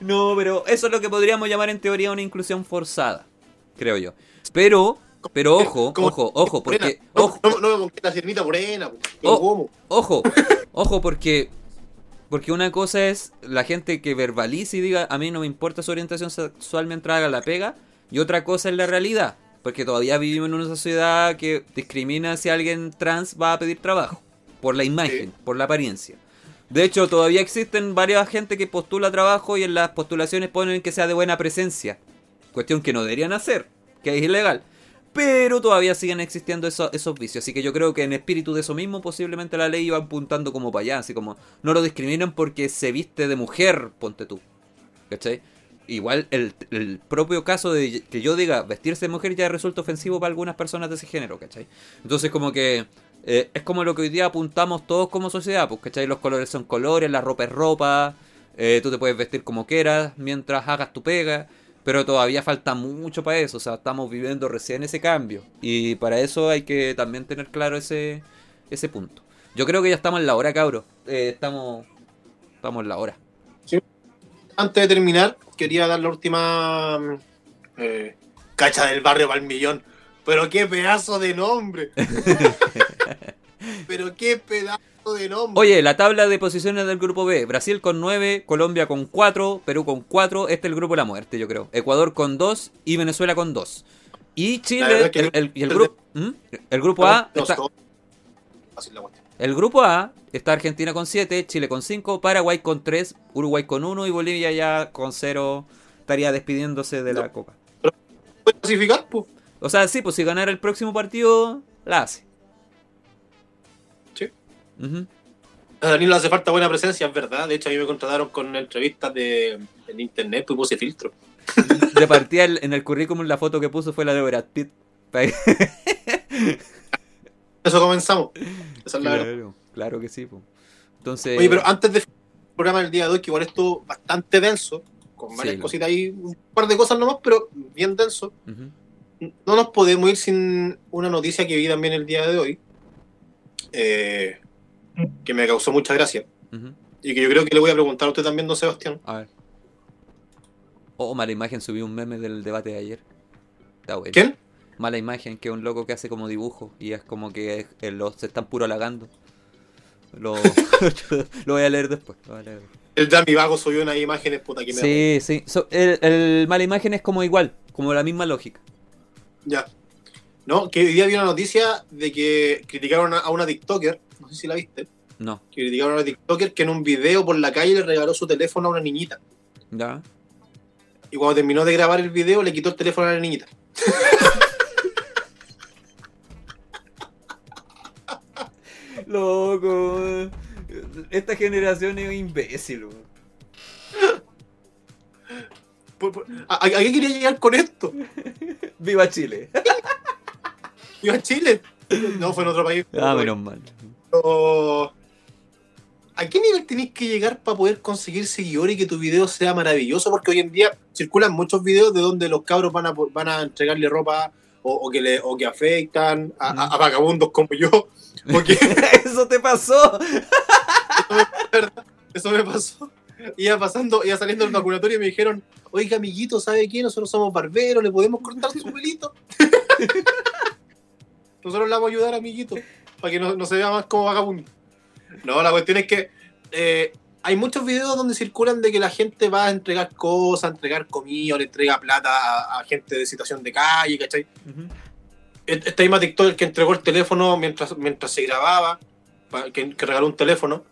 C: No, pero eso es lo que podríamos llamar en teoría una inclusión forzada, creo yo. Pero, pero ojo,
D: Como-
C: ojo, ojo, porque, ojo,
D: no, la sirenita morena.
C: Oh. Ojo, ojo, porque, porque una cosa es la gente que verbalice y diga, a mí no me importa su orientación sexual mientras haga la pega, y otra cosa es la realidad, porque todavía vivimos en una sociedad que discrimina si alguien trans va a pedir trabajo, por la imagen, por la apariencia. De hecho, todavía existen varias gente que postula trabajo y en las postulaciones ponen que sea de buena presencia. Cuestión que no deberían hacer, que es ilegal. Pero todavía siguen existiendo esos, vicios. Así que yo creo que en espíritu de eso mismo, posiblemente la ley iba apuntando como para allá. Así como, no lo discriminen porque se viste de mujer, ponte tú. ¿Cachai? Igual el, el propio caso de que yo diga vestirse de mujer ya resulta ofensivo para algunas personas de ese género, ¿cachai? Entonces como que eh, es como lo que hoy día apuntamos todos como sociedad, pues, ¿cachai? Los colores son colores, la ropa es ropa, eh, tú te puedes vestir como quieras mientras hagas tu pega, pero todavía falta mucho para eso, o sea, estamos viviendo recién ese cambio y para eso hay que también tener claro ese, ese punto. Yo creo que ya estamos en la hora, cabros. Eh, estamos, estamos en la hora.
D: Antes de terminar, quería dar la última mm, cacha del barrio para el millón. Pero qué pedazo de nombre. Pero qué pedazo de nombre.
C: Oye, la tabla de posiciones del grupo B. Brasil con 9, Colombia con 4, Perú con 4. Este es el grupo de la muerte, yo creo. Ecuador con 2 y Venezuela con 2. Y
D: La
C: Chile, el, el- y el grupo, ¿Mm? el grupo A, está,
D: la
C: el grupo A está Argentina con 7, Chile con 5, Paraguay con 3, Uruguay con 1 y Bolivia ya con 0 estaría despidiéndose de la
D: No.
C: copa.
D: ¿Puedes clasificar? Pues?
C: O sea, sí, pues si ganara el próximo partido, la hace. Ujú.
D: A Daniel le hace falta buena presencia, es verdad. De hecho, a mí me contrataron con entrevistas de, en internet pues puse filtro.
C: De partida el- en el currículum la foto que puso fue la de Brad Pitt.
D: Eso comenzamos. Esa es la verdad.
C: Claro, claro que sí. po. Entonces,
D: Oye, pero antes de el programa del día de hoy, que igual estuvo bastante denso, con varias
C: Sí,
D: cositas ahí, un par de cosas nomás, pero bien denso. No nos podemos ir sin una noticia que vi también el día de hoy, eh, que me causó mucha gracia. Y que yo creo que le voy a preguntar a usted también, don Sebastián.
C: A ver. Oh, mala imagen, subí un meme del debate de ayer. Está bueno.
D: ¿Quién?
C: Mala imagen, que es un loco que hace como dibujo y es como que eh, los se están puro halagando. Lo, lo voy a leer después. lo voy a leer después.
D: El Dami Vago subió unas imágenes, puta, que me
C: Sí, sí. So- el, el mala imagen es como igual, como la misma lógica.
D: Ya. No, que hoy día vi una noticia de que criticaron a- a una TikToker, sé si la viste,
C: No,
D: que criticaron a una TikToker que en un video por la calle le regaló su teléfono a una niñita.
C: ya.
D: Y cuando terminó de grabar el video, le quitó el teléfono a la niñita.
C: Loco. Esta generación es imbécil.
D: ¿A, a qué quería llegar con esto?
C: Viva Chile.
D: ¿Iba a Chile? No, fue en otro país.
C: Ah, menos mal.
D: Pero, ¿A qué nivel tenéis que llegar para poder conseguir seguidores y que tu video sea maravilloso? Porque hoy en día circulan muchos videos de donde los cabros van a, van a entregarle ropa o, o que, le, o que afectan a, a- a vagabundos como yo. Porque
C: Eso te pasó.
D: eso me pasó. Iba pasando, iba saliendo del vacunatorio y me dijeron, oiga amiguito, ¿sabe qué? Nosotros somos barberos, ¿le podemos cortar su pelito? Nosotros le vamos a ayudar, amiguito, para que no, no se vea más como vagabundo. No, la cuestión es que eh, hay muchos videos donde circulan de que la gente va a entregar cosas, a entregar comida, o le entrega plata a, a gente de situación de calle, ¿cachai? Esta misma TikTok que entregó el teléfono mientras, mientras se grababa, que regaló un teléfono.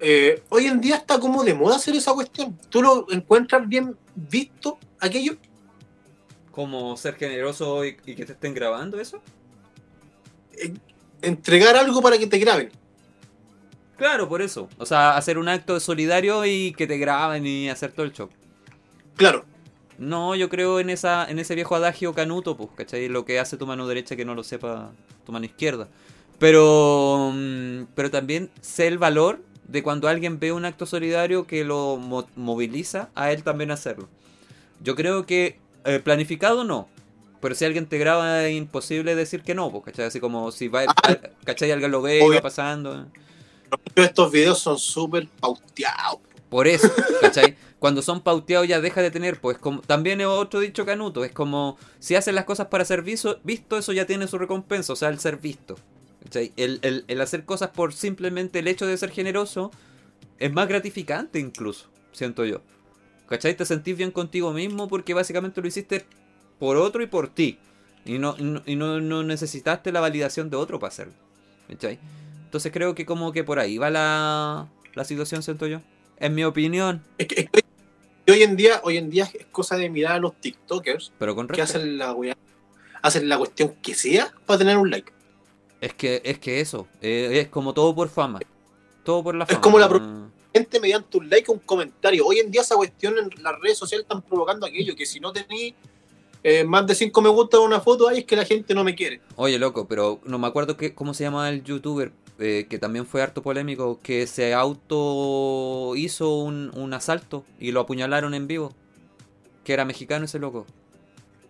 D: eh, hoy en día está como de moda hacer esa cuestión. ¿Tú lo encuentras bien visto aquello?
C: Como ser generoso y, y que te estén grabando eso.
D: Eh, entregar algo para que te graben.
C: Claro, por eso. O sea, hacer un acto solidario y que te graben y hacer todo el show.
D: Claro.
C: No, yo creo en esa en ese viejo adagio canuto, pues, ¿cachai? Lo que hace tu mano derecha que no lo sepa tu mano izquierda. Pero, mm, pero también sé el valor de cuando alguien ve un acto solidario que lo mo- moviliza a él también hacerlo. Yo creo que eh, planificado no. Pero si alguien te graba es imposible decir que no, pues, ¿cachai? Así como si va, ¿cachai? Alguien lo ve y
D: Obvio.
C: va pasando.
D: Estos videos son súper pauteados.
C: Por eso, ¿cachai? Cuando son pauteados ya deja de tener, pues como también es otro dicho canuto, es como si hacen las cosas para ser viso- visto, eso ya tiene su recompensa, o sea, el ser visto. ¿cachai? El, el- el hacer cosas por simplemente el hecho de ser generoso es más gratificante incluso, siento yo. ¿Cachai? Te sentís bien contigo mismo porque básicamente lo hiciste por otro y por ti. Y no, y no, y no- no necesitaste la validación de otro para hacerlo. ¿Cachai? Entonces creo que como que por ahí va la, la situación, siento yo. En mi opinión.
D: Es que, es que hoy en día, hoy en día es cosa de mirar a los TikTokers
C: Pero con
D: que hacen la hacen la cuestión que sea para tener un like.
C: Es que, es que eso. eh, es como todo por fama. Todo por la
D: Es
C: fama.
D: como la Gente mediante un like o un comentario. Hoy en día esa cuestión en las redes sociales están provocando aquello, que si no tenéis eh, más de 5 me gusta una foto, ay, es que la gente no me quiere.
C: Oye, loco, pero no me acuerdo que, cómo se llama el youtuber eh, que también fue harto polémico, que se auto hizo un, un asalto y lo apuñalaron en vivo. Que era mexicano ese loco.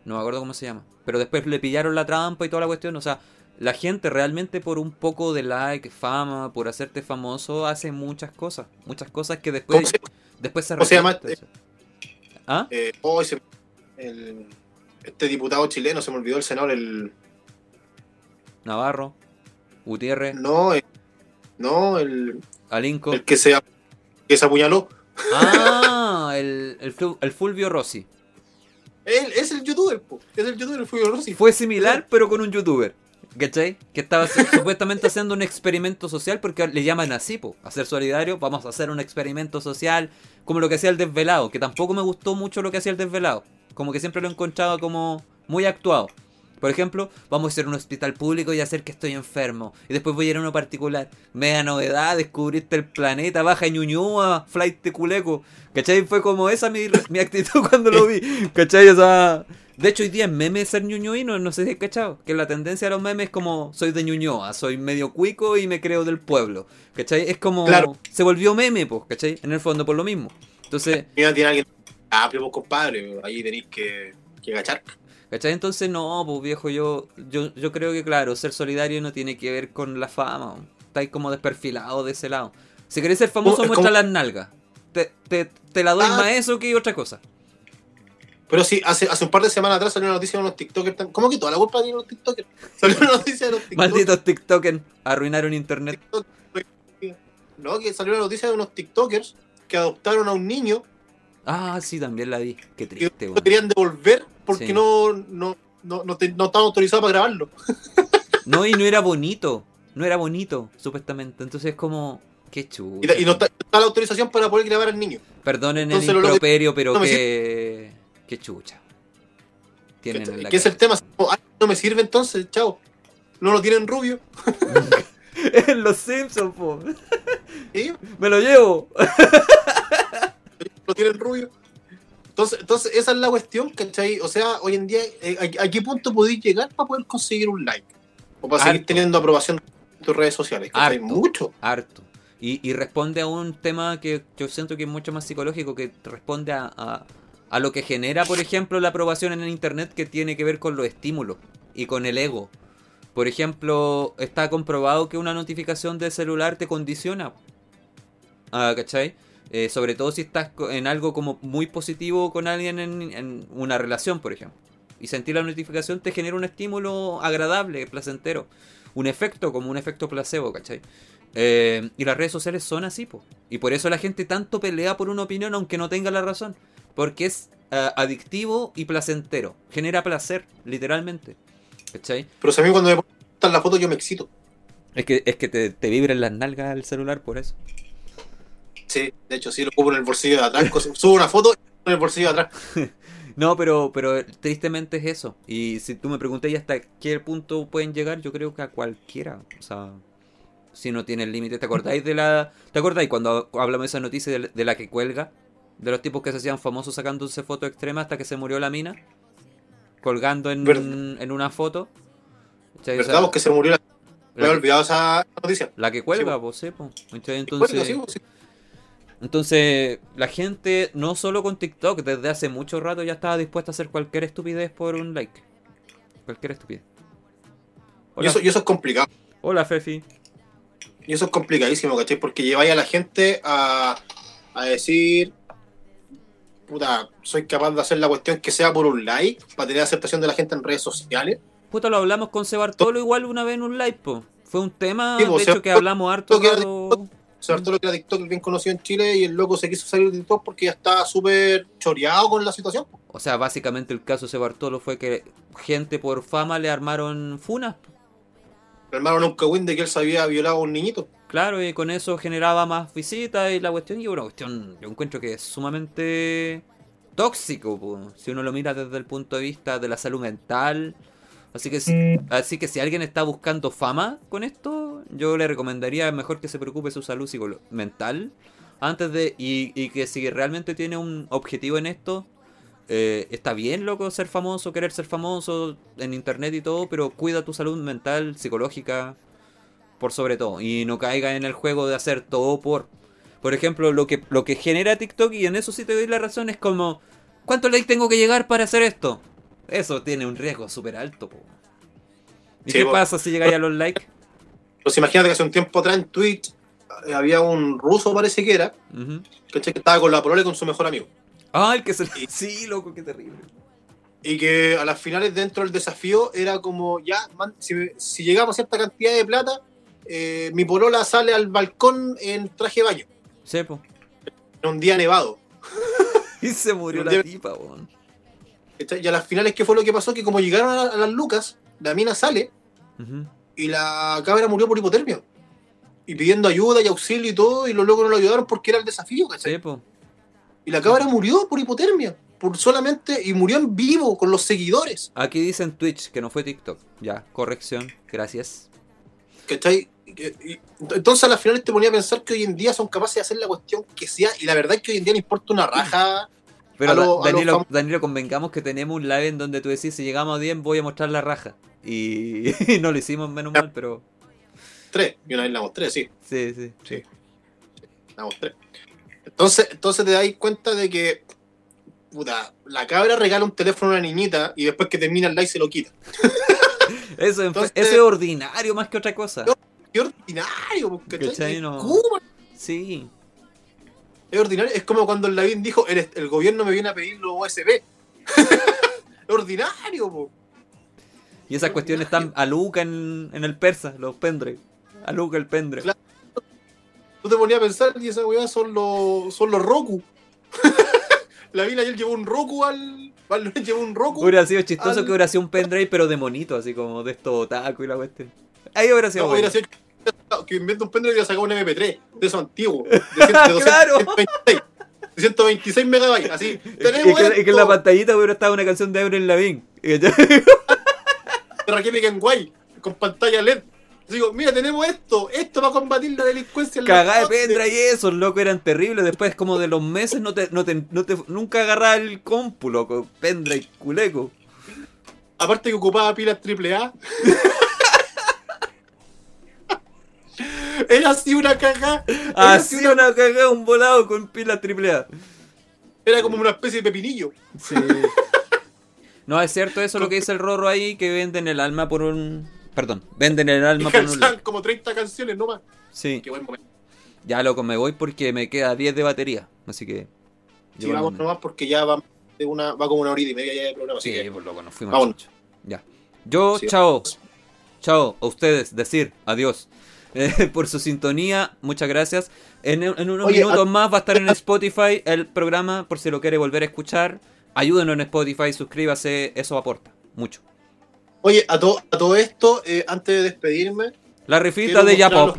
C: No me acuerdo cómo se llama. Pero después le pillaron la trampa y toda la cuestión. O sea, la gente realmente por un poco de like, fama, por hacerte famoso, hace muchas cosas. Muchas cosas que
D: ¿Cómo
C: después,
D: se,
C: después se
D: cómo se llama
C: arrepiente. ¿Ah?
D: eh, oh, ese- el- este diputado chileno, se me olvidó el senador, el...
C: Navarro, Gutiérrez,
D: No, eh, no, el,
C: Alinco.
D: el que se, que se apuñaló.
C: Ah, el, el, el Fulvio Rossi.
D: Él es el youtuber, po. es el youtuber, el Fulvio Rossi.
C: Fue similar, pero con un youtuber. ¿Cachai? Que estaba su- supuestamente haciendo un experimento social porque le llaman así, po. A ser solidario, vamos a hacer un experimento social. Como lo que hacía el desvelado, que tampoco me gustó mucho lo que hacía el desvelado. Como que siempre lo encontraba como muy actuado. Por ejemplo, vamos a hacer un hospital público y hacer que estoy enfermo. Y después voy a ir a uno particular. Media novedad, descubriste el planeta, baja Ñuñoa, flight de culeco. ¿Cachai? Fue como esa mi, mi actitud cuando lo vi. ¿Cachai? O sea, de hecho, hoy día es meme ser ñuñoíno, no sé si has cachado. Que la tendencia de los memes es como soy de Ñuñoa, soy medio cuico y me creo del pueblo. ¿Cachai? Es como.
D: Claro.
C: Se volvió meme, pues, ¿cachai? En el fondo, por lo mismo. Entonces,
D: Mira, tiene alguien. Ah, pero vos, compadre, ahí tenéis que, que agachar.
C: ¿cachai? Entonces, no, pues viejo, yo, yo, yo creo que, claro, ser solidario no tiene que ver con la fama. Estáis como desperfilados de ese lado. Si querés ser famoso,
D: Es
C: muestra las nalgas. Te, te, te la doy
D: Ah.
C: más eso que otra cosa.
D: Pero sí, hace, hace un par de semanas atrás salió una noticia de unos TikTokers. ¿Cómo que toda la culpa tiene los TikTokers? Salió una noticia de los TikTokers.
C: Malditos TikTokers arruinaron internet.
D: No, que salió una noticia de unos TikTokers que adoptaron a un niño
C: Ah, sí, también la vi. Qué
D: que
C: triste,
D: lo
C: weón.
D: querían devolver porque
C: Sí.
D: no, no, no, no, te- no estaba autorizado para grabarlo.
C: No, y no era bonito. No era bonito, supuestamente. Entonces es como. Qué chulo.
D: y no está, está la autorización para poder grabar al niño.
C: Perdonen
D: Entonces
C: el
D: lo
C: improperio, pero
D: no
C: qué. Qué chucha. Tienen en la
D: ¿Qué es el tema? Como, "Ay, no me sirve entonces, chao. No lo tienen rubio.
C: En los Simpsons, po.
D: ¿sí?
C: Me lo llevo.
D: lo tienen rubio. Entonces, entonces, esa es la cuestión, ¿cachai? O sea, hoy en día, eh, ¿a, a qué punto podéis llegar para poder conseguir un like? O para seguir teniendo aprobación en tus redes sociales. ¿cachai?
C: Harto.
D: Mucho.
C: Harto. Y, y responde a un tema que yo siento que es mucho más psicológico, que responde a, a, a lo que genera, por ejemplo, la aprobación en el Internet, que tiene que ver con los estímulos y con el ego. Por ejemplo, está comprobado que una notificación de celular te condiciona. Ah, ¿Cachai? Eh, sobre todo si estás en algo como muy positivo con alguien en, en una relación, por ejemplo. Y sentir la notificación te genera un estímulo agradable, placentero. Un efecto como un efecto placebo, ¿cachai? Eh, y las redes sociales son así, po. Y por eso la gente tanto pelea por una opinión aunque no tenga la razón. Porque es eh, adictivo y placentero. Genera placer, literalmente. ¿Cachai?
D: Pero si a mí cuando me ponen la foto yo me excito.
C: Es que, es que te, te vibran las nalgas el celular por eso.
D: Sí, de hecho, sí, lo ocupo en el bolsillo de atrás. Subo una foto en el bolsillo de atrás.
C: No, pero, pero tristemente es eso. Y si tú me preguntas ya hasta qué punto pueden llegar, yo creo que a cualquiera. O sea, si no tienen límite. ¿Te acordáis de la. ¿Te acordáis cuando hablamos de esa noticia de, de la que cuelga? De los tipos que se hacían famosos sacándose fotos extremas hasta que se murió la mina. Colgando en, en una foto.
D: ¿Verdad? Porque se murió la... Me
C: que,
D: olvidado esa noticia.
C: la que cuelga,
D: Sí,
C: pues, sí.
D: Bueno,
C: Entonces.
D: sí, sí.
C: Entonces, la gente, no solo con TikTok, desde hace mucho rato ya estaba dispuesta a hacer cualquier estupidez por un like. Cualquier estupidez.
D: Y
C: Hola,
D: eso, y eso es complicado.
C: hola Fefi.
D: Y eso es complicadísimo, ¿cachai? Porque lleváis a la gente a, a decir, puta, soy capaz de hacer la cuestión que sea por un like, para tener aceptación de la gente en redes sociales.
C: Puta, lo hablamos con Sebartolo igual una vez en un live, po. Fue un tema,
D: Sí, po,
C: de hecho, que hablamos harto
D: que-
C: rato.
D: Sobre todo lo que era TikTok bien conocido en Chile y el loco se quiso salir de TikTok porque ya estaba súper choreado con la situación.
C: O sea, básicamente el caso de Sebartolo fue que gente por fama le armaron funas.
D: Le armaron un cagüín de que él se había violado a un niñito.
C: Claro, y con eso generaba más visitas y la cuestión, y una cuestión, yo encuentro que es sumamente tóxico, po, si uno lo mira desde el punto de vista de la salud mental. Así que, si, así que si alguien está buscando fama con esto, yo le recomendaría mejor que se preocupe su salud mental antes de y, y que si realmente tiene un objetivo en esto, eh, está bien, loco, ser famoso, querer ser famoso en internet y todo, pero cuida tu salud mental, psicológica, por sobre todo. Y no caiga en el juego de hacer todo por. Por ejemplo, lo que, lo que genera TikTok, y en eso sí te doy la razón, es como, ¿cuántos likes tengo que llegar para hacer esto? Eso tiene un riesgo súper alto. po. ¿Y
D: Sí,
C: qué
D: po.
C: pasa si llegáis a los likes?
D: Pues imagínate que hace un tiempo atrás en Twitch eh, había un ruso, parece que era. ¿cachai? que estaba con la polola y con su mejor amigo.
C: Ah, el que se... Sí, loco, qué terrible.
D: Y que a las finales dentro del desafío era como, ya, man, si, si llegamos a cierta cantidad de plata, eh, mi polola sale al balcón en traje de baño,
C: Sepo.
D: en un día nevado.
C: Y se murió la tipa, weón.
D: ¿Cachai? Y a las finales, ¿qué fue lo que pasó? Que como llegaron a, a las lucas, la mina sale y la cabra murió por hipotermia. Y pidiendo ayuda y auxilio y todo, y los locos no lo ayudaron porque era el desafío, ¿cachai?
C: Sepo.
D: Y la cabra murió por hipotermia, por solamente, y murió en vivo con los seguidores,
C: Aquí dicen Twitch, que no fue TikTok. Ya, corrección. Gracias.
D: ¿cachai? Entonces a las finales te ponía a pensar que hoy en día son capaces de hacer la cuestión que sea, y la verdad es que hoy en día no importa una raja.
C: Pero
D: lo-
C: Danilo, convengamos que tenemos un live en donde tú decís, si llegamos a 10 voy a mostrar la raja. Y no lo hicimos menos mal, pero...
D: Tres, y una vez la mostré, sí,
C: Sí, sí.
D: Sí. la mostré. Entonces, entonces te das cuenta de que, puta, la cabra regala un teléfono a una niñita y después que termina el live se lo quita.
C: Eso, es-
D: Entonces-
C: eso es ordinario más que otra cosa.
D: No, Qué ordinario. ¿Cachai?
C: No. Sí.
D: Es ordinario. Es como cuando el Lavín dijo, el, el gobierno me viene a pedir los USB. es ordinario, po.
C: Y esas cuestiones están a Luca en, en el persa, los pendrive. A Luca el pendrive.
D: Claro. Tú te ponías a pensar y esa weá son los, son los Roku. Lavín ayer llevó un Roku al. al llevó un Roku.
C: Hubiera sido chistoso
D: al-
C: que hubiera sido un pendrive, pero de monito, así como de estos otaku y la cuestión. Ahí hubiera sido
D: No,
C: bueno.
D: hubiera sido que inventa un pendrive y le sacado un MP3 de esos antiguos. De, cien- de 200,
C: Claro.
D: 126, de 126 megabytes. Así.
C: Y
D: Tenemos
C: que, y que en la pantallita hubiera estado una canción de Avril Lavigne. Y que-
D: Raquel Kenway con pantalla LED. Digo, mira, tenemos esto, esto va a combatir la delincuencia en
C: Cagá de pendrive y esos locos eran terribles. Después, como de los meses, no te, no te, no te- nunca agarraba el compu, loco. Pendrive, culeco.
D: Aparte que ocupaba pilas AAA. Era así una caja. Así
C: Así
D: una-
C: una cagada, un volado con pilas AAA.
D: era como una especie de pepinillo.
C: Sí. No, es cierto eso lo que dice el Rorro ahí, que venden el alma por un... Perdón, venden el
D: Y
C: alma por un...
D: como 30 canciones nomás.
C: Sí.
D: Qué buen momento.
C: Ya, loco, me voy porque me queda 10 de batería. Así que...
D: Sí, vamos nomás porque ya va, de una, va como una horita y media ya de programa. así
C: Sí,
D: que-
C: pues loco, nos fuimos chucho. Ya. Yo,
D: Sí,
C: chao.
D: vamos.
C: Chao, a ustedes, decir adiós. Eh, por su sintonía, muchas gracias. En, en unos
D: Oye,
C: minutos
D: a-
C: más va a estar en Spotify el programa, por si lo quiere volver a escuchar. Ayúdenos en Spotify, suscríbase, eso aporta mucho.
D: Oye, a, to- a todo esto, eh, antes de despedirme,
C: La rifita de Yapop.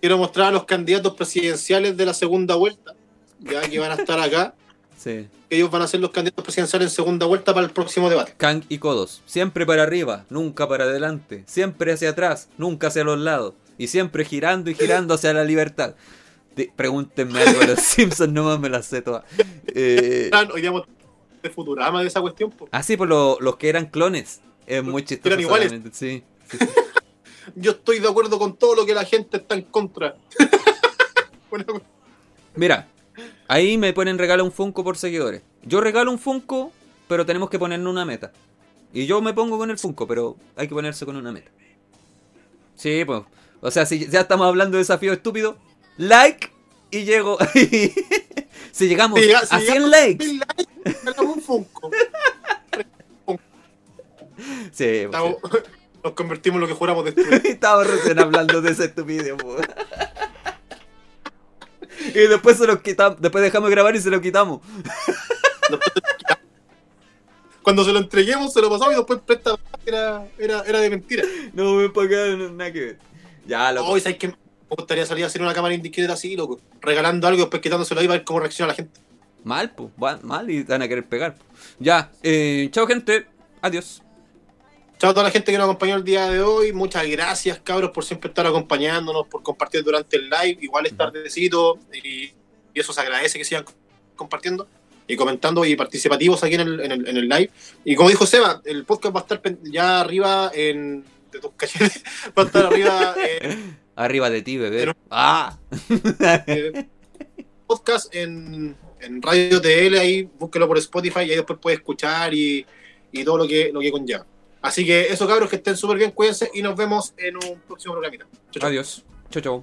D: quiero mostrar a los candidatos presidenciales de la segunda vuelta, ya que van a estar acá.
C: Sí.
D: Ellos van a ser los candidatos presidenciales en segunda vuelta para el próximo debate.
C: Kang y codos. Siempre para arriba, nunca para adelante. Siempre hacia atrás, nunca hacia los lados. Y siempre girando y girando hacia la libertad. Di- pregúntenme algo de los Simpsons, nomás me las sé todas. Eh,
D: de Futurama de esa cuestión. po.
C: así por lo- los que eran clones. Es muy chistoso.
D: Eran iguales.
C: Sí.
D: Yo estoy de acuerdo con todo lo que la gente está en contra. Bueno,
C: Mira, ahí me ponen regalo un Funko por seguidores. Yo regalo un Funko, pero tenemos que ponerle una meta. Y yo me pongo con el Funko, pero hay que ponerse con una meta. Sí, pues. O sea, si ya estamos hablando de desafío estúpido, like y llego. si llegamos
D: si si
C: a 100
D: llegamos
C: likes.
D: mil likes, ganamos un Funko.
C: Sí, pues,
D: Estamos- Nos convertimos en lo que juramos destruir.
C: sí. Estaba recién hablando de esa estupidez, po. Y después se lo quitamos, después dejamos de grabar y se lo quitamos.
D: Cuando se lo entreguemos, se lo pasamos y después presta. Era, era, era de mentira.
C: No, acá, no, nada que ver. Ya, loco.
D: Hoy, ¿sabes qué? Me gustaría salir a hacer una cámara indiscreta así, loco. Regalando algo y después quitándoselo ahí para ver cómo reacciona la gente.
C: Mal, pues, mal y te van a querer pegar. po. Ya, eh, chao gente, adiós.
D: Chao a toda la gente que nos acompañó el día de hoy. Muchas gracias, cabros, por siempre estar acompañándonos, por compartir durante el live. Igual es tardecito y, y eso se agradece que sigan compartiendo y comentando y participativos aquí en el, en el, en el live. Y como dijo Seba, el podcast va a estar ya arriba en. de tus cachetes, va a estar arriba en.
C: Arriba de ti, bebé. Ah,
D: eh, podcast en, en Radio TL, ahí búsquelo por Spotify y ahí después puedes escuchar y, y todo lo que, lo que conlleva. Así que eso cabros, que estén súper bien, cuídense y nos vemos en un próximo programita. Chau, chau.
C: adiós. Chau, chau.